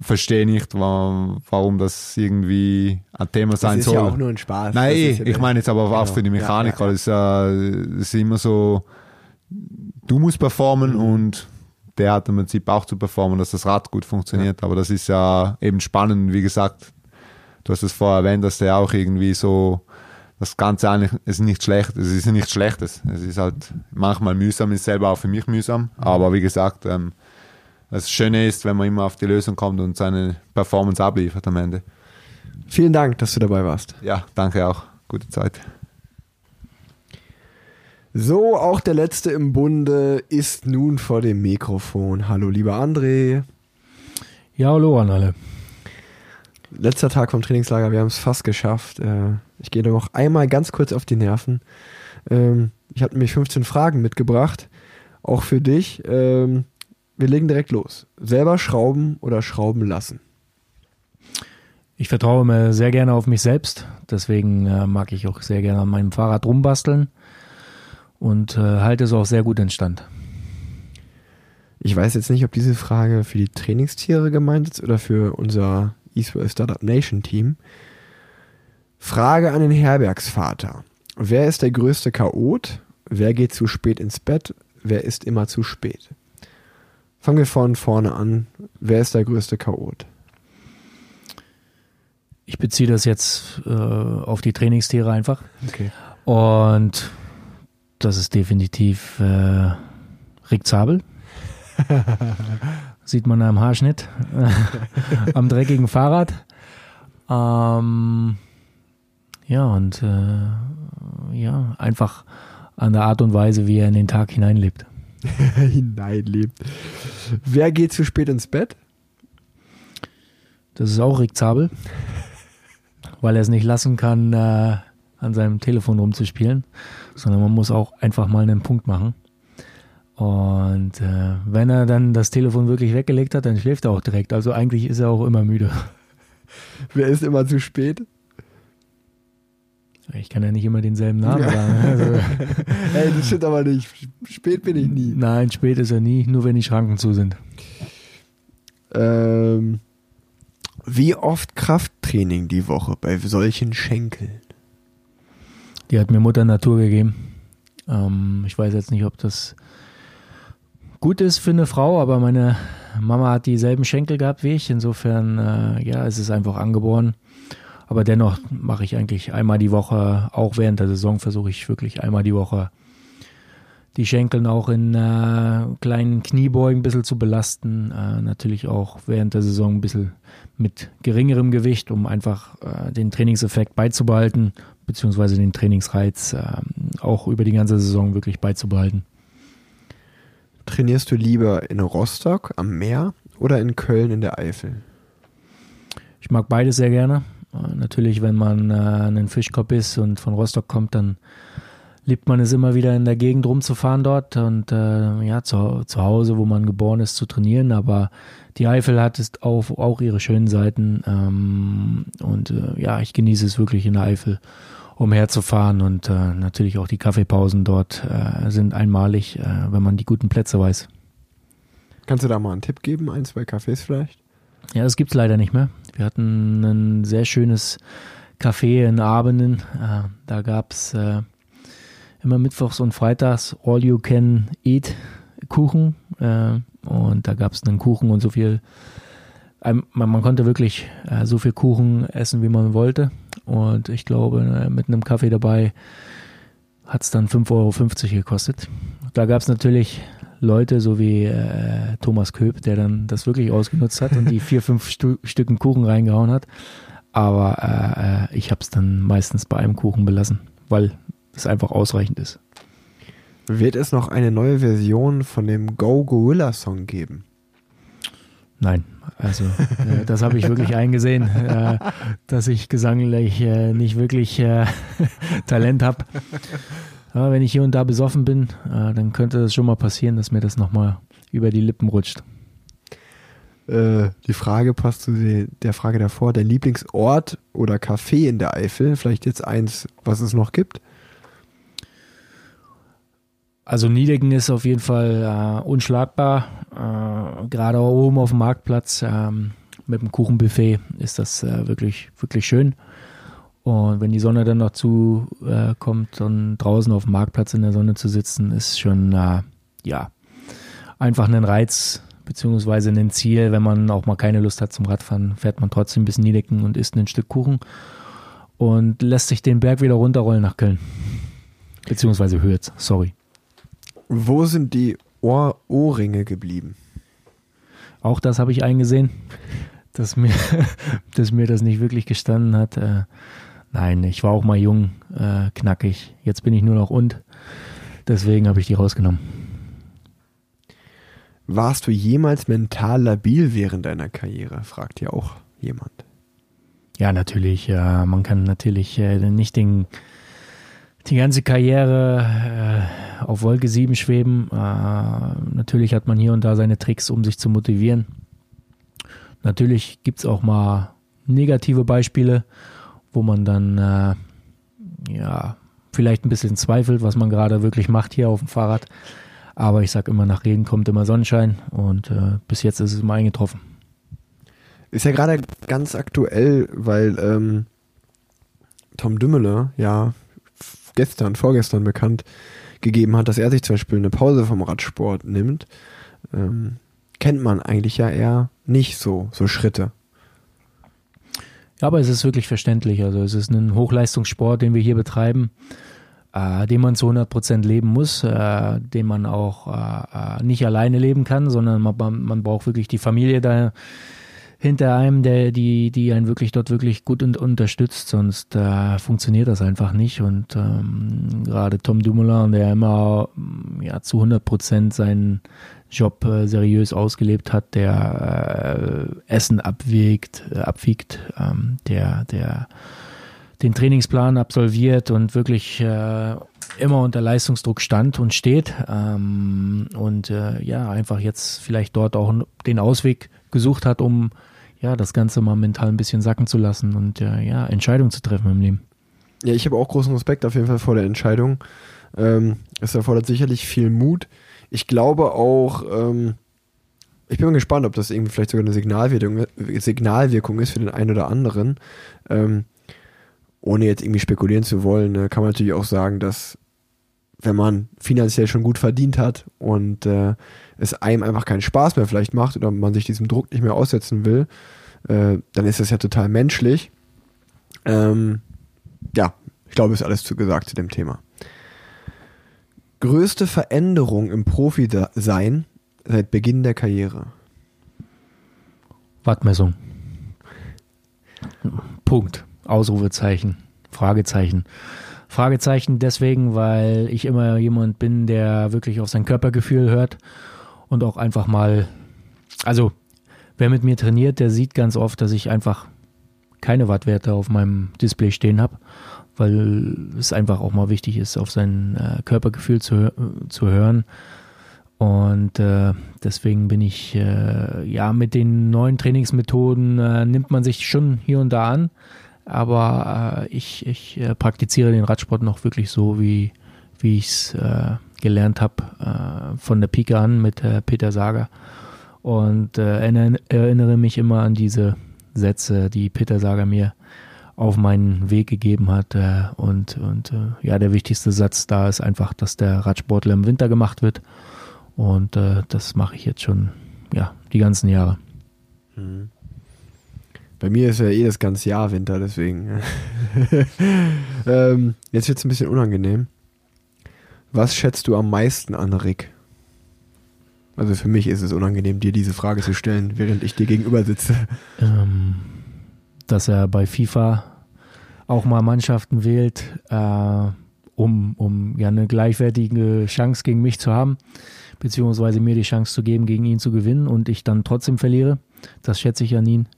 verstehe ich nicht, wa- warum das irgendwie ein Thema das sein ist soll. ja auch nur ein Spaß. Nein, Das ja ich meine jetzt aber auch Genau. für die Mechaniker. ja, ja. Das, ist, äh, das ist immer so, du musst performen Mhm. und der hat im Prinzip auch zu performen, dass das Rad gut funktioniert. Aber das ist ja eben spannend, wie gesagt, du hast es vorher erwähnt, dass der auch irgendwie so das Ganze eigentlich ist nicht schlecht, es ist nichts Schlechtes. Es ist halt manchmal mühsam, ist selber auch für mich mühsam. Aber wie gesagt, ähm, das Schöne ist, wenn man immer auf die Lösung kommt und seine Performance abliefert am Ende. Vielen Dank, dass du dabei warst. Ja, danke auch. Gute Zeit. So, auch der Letzte im Bunde ist nun vor dem Mikrofon. Hallo, lieber André. Ja, hallo an alle. Letzter Tag vom Trainingslager, wir haben es fast geschafft. Äh, Ich gehe noch einmal ganz kurz auf die Nerven. Ähm, Ich habe nämlich 15 Fragen mitgebracht, auch für dich. Ähm, wir legen direkt los. Selber schrauben oder schrauben lassen? Ich vertraue mir sehr gerne auf mich selbst. Deswegen äh, mag ich auch sehr gerne an meinem Fahrrad rumbasteln und äh, halte es auch sehr gut in Stand. Ich weiß jetzt nicht, ob diese Frage für die Trainingstiere gemeint ist oder für unser eSwell Startup Nation Team. Frage an den Herbergsvater. Wer ist der größte Chaot? Wer geht zu spät ins Bett? Wer ist immer zu spät? Fangen wir von vorne an. Wer ist der größte Chaot? Ich beziehe das jetzt äh, auf die Trainingstiere einfach. Okay. Und das ist definitiv äh, Rick Zabel. (laughs) Sieht man am Haarschnitt, am dreckigen Fahrrad. Ähm, ja, und äh, ja, einfach an der Art und Weise, wie er in den Tag hineinlebt. (laughs) Hineinlebt. Wer geht zu spät ins Bett? Das ist auch Rick Zabel, weil er es nicht lassen kann, äh, an seinem Telefon rumzuspielen, sondern man muss auch einfach mal einen Punkt machen. Und äh, wenn er dann das Telefon wirklich weggelegt hat, dann schläft er auch direkt. Also eigentlich ist er auch immer müde. (laughs) Wer ist immer zu spät? Ich kann ja nicht immer denselben Namen Ja. sagen. (laughs) Also, Ey, das stimmt aber nicht. Spät bin ich nie. nein, spät ist er nie, nur wenn die Schranken zu sind. Ähm, wie oft Krafttraining die Woche bei solchen Schenkeln? Die hat mir Mutter Natur gegeben. Ähm, ich weiß jetzt nicht, ob das gut ist für eine Frau, aber meine Mama hat dieselben Schenkel gehabt wie ich. Insofern, äh, ja, es ist einfach angeboren. Aber dennoch mache ich eigentlich einmal die Woche, auch während der Saison versuche ich wirklich einmal die Woche die Schenkeln auch in äh, kleinen Kniebeugen ein bisschen zu belasten. Äh, natürlich auch während der Saison ein bisschen mit geringerem Gewicht, um einfach äh, den Trainingseffekt beizubehalten, beziehungsweise den Trainingsreiz äh, auch über die ganze Saison wirklich beizubehalten. Trainierst du lieber in Rostock am Meer oder in Köln in der Eifel? Ich mag beides sehr gerne. Äh, natürlich, wenn man äh, einen Fischkopf ist und von Rostock kommt, dann liebt man es immer wieder in der Gegend rumzufahren dort und äh, ja, zu, zu Hause, wo man geboren ist, zu trainieren. Aber die Eifel hat es auch, auch ihre schönen Seiten ähm, und äh, ja, ich genieße es wirklich in der Eifel umherzufahren und äh, natürlich auch die Kaffeepausen dort äh, sind einmalig, wenn man die guten Plätze weiß. Kannst du da mal einen Tipp geben? Ein, zwei Cafés vielleicht? Ja, das gibt's leider nicht mehr. Wir hatten ein sehr schönes Café in Abenden. Äh, da gab's äh, immer mittwochs und freitags All You Can Eat Kuchen. Äh, und da gab's einen Kuchen und so viel. Man, man konnte wirklich äh, so viel Kuchen essen, wie man wollte. Und ich glaube, äh, mit einem Kaffee dabei hat's dann 5,50 Euro gekostet. Da gab's natürlich Leute, so wie äh, Thomas Köp, der dann das wirklich ausgenutzt hat und die vier, fünf Stu Stücken Kuchen reingehauen hat. Aber äh, äh, ich habe es dann meistens bei einem Kuchen belassen, weil es einfach ausreichend ist. Wird es noch eine neue Version von dem Go Gorilla Song geben? Nein, also äh, das habe ich wirklich eingesehen, äh, dass ich gesanglich äh, nicht wirklich äh, (laughs) Talent habe. Aber wenn ich hier und da besoffen bin, äh, dann könnte es schon mal passieren, dass mir das nochmal über die Lippen rutscht. Äh, die Frage passt zu de- der Frage davor. Dein Lieblingsort oder Café in der Eifel? Vielleicht jetzt eins, was es noch gibt? Also Niedecken ist auf jeden Fall äh, unschlagbar. Äh, Gerade oben auf dem Marktplatz ähm, mit dem Kuchenbuffet ist das äh, wirklich, wirklich schön. Und wenn die Sonne dann noch zu äh, kommt und draußen auf dem Marktplatz in der Sonne zu sitzen, ist schon äh, ja einfach ein Reiz beziehungsweise ein Ziel. Wenn man auch mal keine Lust hat zum Radfahren, fährt man trotzdem bis Niedecken und isst ein Stück Kuchen und lässt sich den Berg wieder runterrollen nach Köln. Beziehungsweise Hürth, sorry. Wo sind die Ohr Ohrringe geblieben? Auch das habe ich eingesehen, (laughs) dass mir, (laughs) dass mir das nicht wirklich gestanden hat. Äh, nein, ich war auch mal jung, äh, knackig. Jetzt bin ich nur noch und. Deswegen habe ich die rausgenommen. Warst du jemals mental labil während deiner Karriere? Fragt ja auch jemand. Ja, natürlich. Äh, man kann natürlich äh, nicht den, die ganze Karriere äh, auf Wolke 7 schweben. Äh, natürlich hat man hier und da seine Tricks, um sich zu motivieren. Natürlich gibt es auch mal negative Beispiele, wo man dann äh, ja vielleicht ein bisschen zweifelt, was man gerade wirklich macht hier auf dem Fahrrad. Aber ich sage immer, nach Regen kommt immer Sonnenschein und äh, bis jetzt ist es immer eingetroffen. Ist ja gerade ganz aktuell, weil ähm, Tom Dümmele ja gestern, vorgestern bekannt gegeben hat, dass er sich zum Beispiel eine Pause vom Radsport nimmt. Ähm, kennt man eigentlich ja eher nicht so, so Schritte. Ja, aber es ist wirklich verständlich. Also es ist ein Hochleistungssport, den wir hier betreiben, äh, den man zu 100 Prozent leben muss, äh, den man auch äh, äh, nicht alleine leben kann, sondern man, man braucht wirklich die Familie da hinter einem, der, die, die einen wirklich dort wirklich gut und unterstützt, sonst äh, funktioniert das einfach nicht. Und ähm, gerade Tom Dumoulin, der immer ja, zu 100 Prozent seinen Job äh, seriös ausgelebt hat, der äh, Essen abwägt, äh, abwiegt, ähm, der, der den Trainingsplan absolviert und wirklich äh, immer unter Leistungsdruck stand und steht ähm, und äh, ja einfach jetzt vielleicht dort auch den Ausweg gesucht hat, um ja das Ganze mal mental ein bisschen sacken zu lassen und äh, ja Entscheidungen zu treffen im Leben. Ja, ich habe auch großen Respekt auf jeden Fall vor der Entscheidung. Ähm, es erfordert sicherlich viel Mut. Ich glaube auch, ähm, ich bin mal gespannt, ob das irgendwie vielleicht sogar eine Signalwirkung, Signalwirkung ist für den einen oder anderen. Ähm, ohne jetzt irgendwie spekulieren zu wollen, ne, kann man natürlich auch sagen, dass wenn man finanziell schon gut verdient hat und äh, es einem einfach keinen Spaß mehr vielleicht macht oder man sich diesem Druck nicht mehr aussetzen will, äh, dann ist das ja total menschlich. Ähm, ja, ich glaube, ist alles zu gesagt zu dem Thema. Größte Veränderung im Profi-Sein seit Beginn der Karriere? Wattmessung. Punkt. Ausrufezeichen. Fragezeichen. Fragezeichen deswegen, weil ich immer jemand bin, der wirklich auf sein Körpergefühl hört und auch einfach mal, also wer mit mir trainiert, der sieht ganz oft, dass ich einfach keine Wattwerte auf meinem Display stehen habe, weil es einfach auch mal wichtig ist, auf sein äh, Körpergefühl zu, zu hören. Und äh, deswegen bin ich, äh, ja, mit den neuen Trainingsmethoden äh, nimmt man sich schon hier und da an. Aber äh, ich, ich äh, praktiziere den Radsport noch wirklich so, wie, wie ich es äh, gelernt habe, von der Pike an mit Peter Sager. Und erinnere mich immer an diese Sätze, die Peter Sager mir auf meinen Weg gegeben hat. Äh, und und äh, ja, der wichtigste Satz da ist einfach, dass der Radsportler im Winter gemacht wird. Und äh, das mache ich jetzt schon ja, die ganzen Jahre. Mhm. Bei mir ist ja eh das ganze Jahr Winter, deswegen. (laughs) ähm, jetzt wird es ein bisschen unangenehm. Was schätzt du am meisten an Rick? Also für mich ist es unangenehm, dir diese Frage zu stellen, während ich dir gegenüber sitze. Ähm, dass er bei FIFA auch mal Mannschaften wählt, äh, um, um ja eine gleichwertige Chance gegen mich zu haben, beziehungsweise mir die Chance zu geben, gegen ihn zu gewinnen und ich dann trotzdem verliere. Das schätze ich an ihn.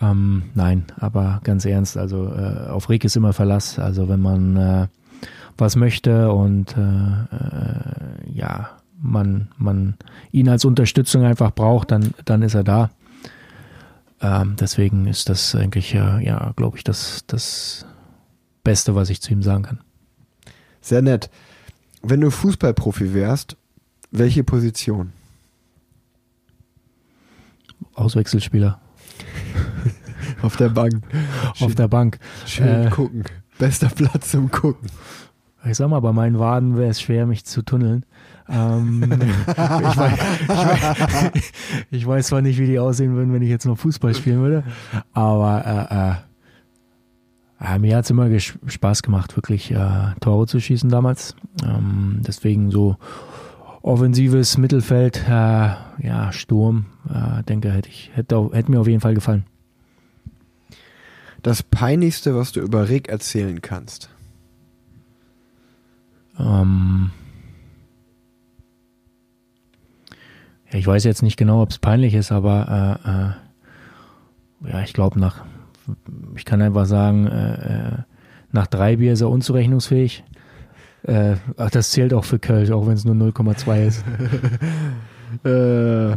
Ähm, nein, aber ganz ernst, also äh, auf Rick ist immer Verlass. Also wenn man äh, was möchte und äh, äh, ja, man, man ihn als Unterstützung einfach braucht, dann, dann ist er da. Ähm, deswegen ist das eigentlich, äh, ja, glaube ich, das, das Beste, was ich zu ihm sagen kann. Sehr nett. Wenn du Fußballprofi wärst, welche Position? Auswechselspieler. (laughs) Auf der Bank. Auf der Bank. Schön äh, gucken. Bester Platz zum Gucken. Ich sag mal, bei meinen Waden wäre es schwer, mich zu tunneln. Ähm, (laughs) ich, weiß, ich, weiß, ich, weiß, zwar nicht, wie die aussehen würden, wenn ich jetzt noch Fußball spielen würde, aber äh, äh, mir hat es immer Spaß gemacht, wirklich äh, Tore zu schießen damals. Ähm, deswegen so offensives Mittelfeld, äh, ja, Sturm, äh, denke, hätte ich, hätte, hätte mir auf jeden Fall gefallen. Das Peinlichste, was du über Rick erzählen kannst? Ähm ja, ich weiß jetzt nicht genau, ob es peinlich ist, aber äh, äh, ja, ich glaube nach, ich kann einfach sagen, äh, äh nach drei Bier ist er unzurechnungsfähig. Äh, ach, das zählt auch für Köln, auch wenn es nur 0,2 ist. (laughs) Äh,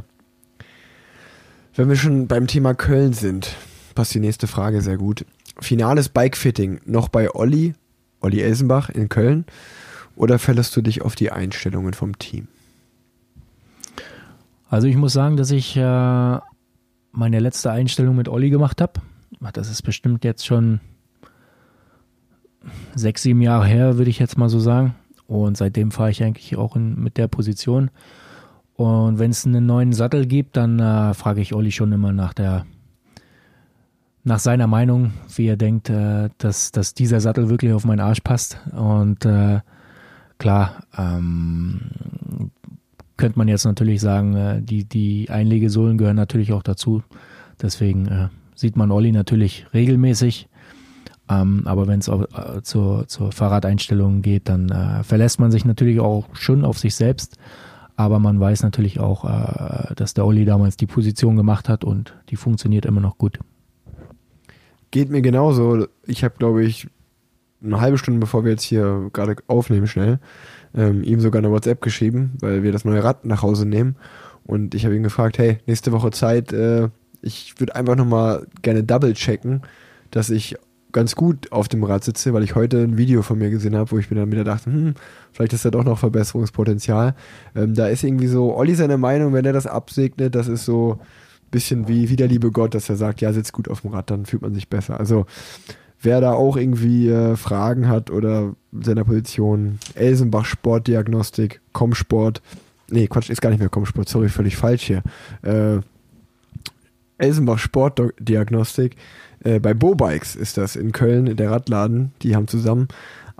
wenn wir schon beim Thema Köln sind, passt die nächste Frage sehr gut. Finales Bikefitting noch bei Olli, Olli Elsenbach in Köln oder verlässt du dich auf die Einstellungen vom Team? Also ich muss sagen, dass ich äh, meine letzte Einstellung mit Olli gemacht habe. Das ist bestimmt jetzt schon sechs, sieben Jahre her, würde ich jetzt mal so sagen. Und seitdem fahre ich eigentlich auch in, mit der Position. Und wenn es einen neuen Sattel gibt, dann äh, frage ich Olli schon immer nach der nach seiner Meinung, wie er denkt, äh, dass, dass dieser Sattel wirklich auf meinen Arsch passt. Und äh, klar, ähm, könnte man jetzt natürlich sagen, äh, die, die Einlegesohlen gehören natürlich auch dazu. Deswegen äh, sieht man Olli natürlich regelmäßig. Ähm, aber wenn es äh, zur, zur Fahrradeinstellung geht, dann äh, verlässt man sich natürlich auch schon auf sich selbst. Aber man weiß natürlich auch, äh, dass der Olli damals die Position gemacht hat und die funktioniert immer noch gut. Geht mir genauso. Ich habe, glaube ich, eine halbe Stunde bevor wir jetzt hier gerade aufnehmen, schnell, ähm, ihm sogar eine WhatsApp geschrieben, weil wir das neue Rad nach Hause nehmen. Und ich habe ihn gefragt, hey, nächste Woche Zeit, äh, ich würde einfach nochmal gerne double checken, dass ich ganz gut auf dem Rad sitze, weil ich heute ein Video von mir gesehen habe, wo ich mir dann wieder dachte, hm, vielleicht ist da doch noch Verbesserungspotenzial. Ähm, da ist irgendwie so, Olli seine Meinung, wenn er das absegnet, das ist so ein bisschen wie, wie der liebe Gott, dass er sagt, ja, sitzt gut auf dem Rad, dann fühlt man sich besser. Also wer da auch irgendwie äh, Fragen hat oder seiner Position, Elsenbach Sportdiagnostik, Comsport, nee, Quatsch, ist gar nicht mehr Comsport, sorry, völlig falsch hier. Äh, Elsenbach Sportdiagnostik, äh, bei Bobikes ist das in Köln, der Radladen, die haben zusammen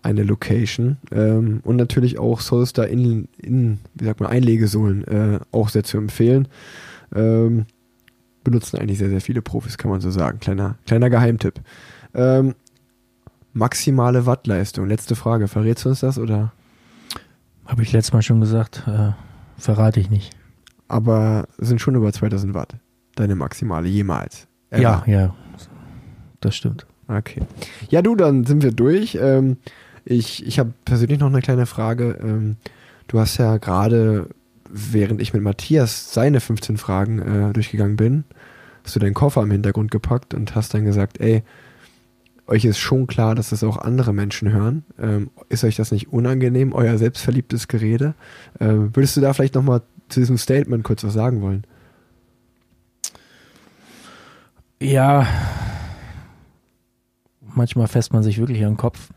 eine Location ähm, und natürlich auch Solstar in, in, wie sagt man, Einlegesohlen äh, auch sehr zu empfehlen. Ähm, benutzen eigentlich sehr, sehr viele Profis, kann man so sagen. Kleiner, kleiner Geheimtipp. Ähm, maximale Wattleistung. Letzte Frage. Verrätst du uns das oder? Habe ich letztes Mal schon gesagt, äh, verrate ich nicht. Aber sind schon über 2000 Watt. Deine maximale jemals. Ever. Ja, ja, das stimmt. Okay. Ja, du, dann sind wir durch. Ähm, ich ich habe persönlich noch eine kleine Frage. Ähm, du hast ja gerade, während ich mit Matthias seine 15 Fragen äh, durchgegangen bin, hast du deinen Koffer im Hintergrund gepackt und hast dann gesagt, ey, euch ist schon klar, dass das auch andere Menschen hören. Ähm, ist euch das nicht unangenehm, euer selbstverliebtes Gerede? Ähm, würdest du da vielleicht nochmal zu diesem Statement kurz was sagen wollen? Ja, manchmal fässt man sich wirklich an den Kopf.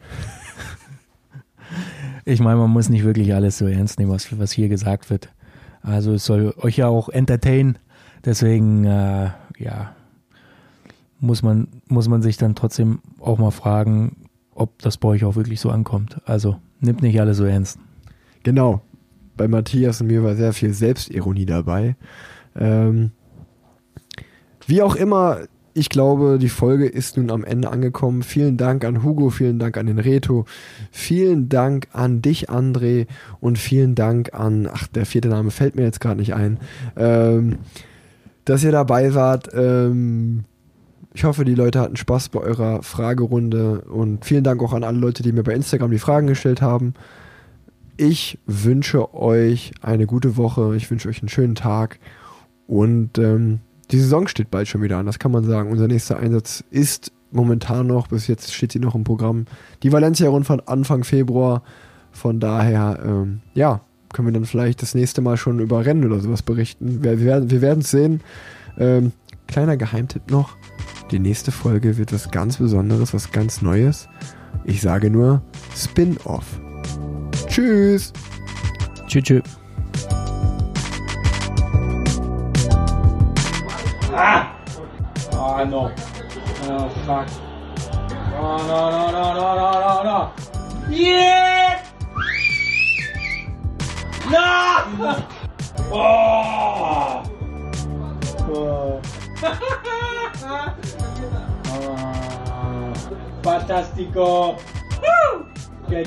Ich meine, man muss nicht wirklich alles so ernst nehmen, was, was hier gesagt wird. Also es soll euch ja auch entertain. Deswegen, äh, ja, muss man, muss man sich dann trotzdem auch mal fragen, ob das bei euch auch wirklich so ankommt. Also nimmt nicht alles so ernst. Genau. Bei Matthias und mir war sehr viel Selbstironie dabei. Ähm, wie auch immer, ich glaube, die Folge ist nun am Ende angekommen. Vielen Dank an Hugo, vielen Dank an den Reto, vielen Dank an dich, André, und vielen Dank an, ach, der vierte Name fällt mir jetzt gerade nicht ein, ähm, dass ihr dabei wart. Ähm, ich hoffe, die Leute hatten Spaß bei eurer Fragerunde und vielen Dank auch an alle Leute, die mir bei Instagram die Fragen gestellt haben. Ich wünsche euch eine gute Woche, ich wünsche euch einen schönen Tag und ähm, die Saison steht bald schon wieder an, das kann man sagen. Unser nächster Einsatz ist momentan noch, bis jetzt steht sie noch im Programm, die Valencia-Rundfahrt Anfang Februar. Von daher, ähm, ja, können wir dann vielleicht das nächste Mal schon über Rennen oder sowas berichten. Wir, wir werden wir es sehen. Ähm, kleiner Geheimtipp noch. Die nächste Folge wird was ganz Besonderes, was ganz Neues. Ich sage nur Spin-off. Tschüss. Tschüss, tschüss. Oh no. Oh fuck. Oh no no no no no no no. Yeah! No! (laughs) Oh! Oh. oh, fantástico. ¡Qué!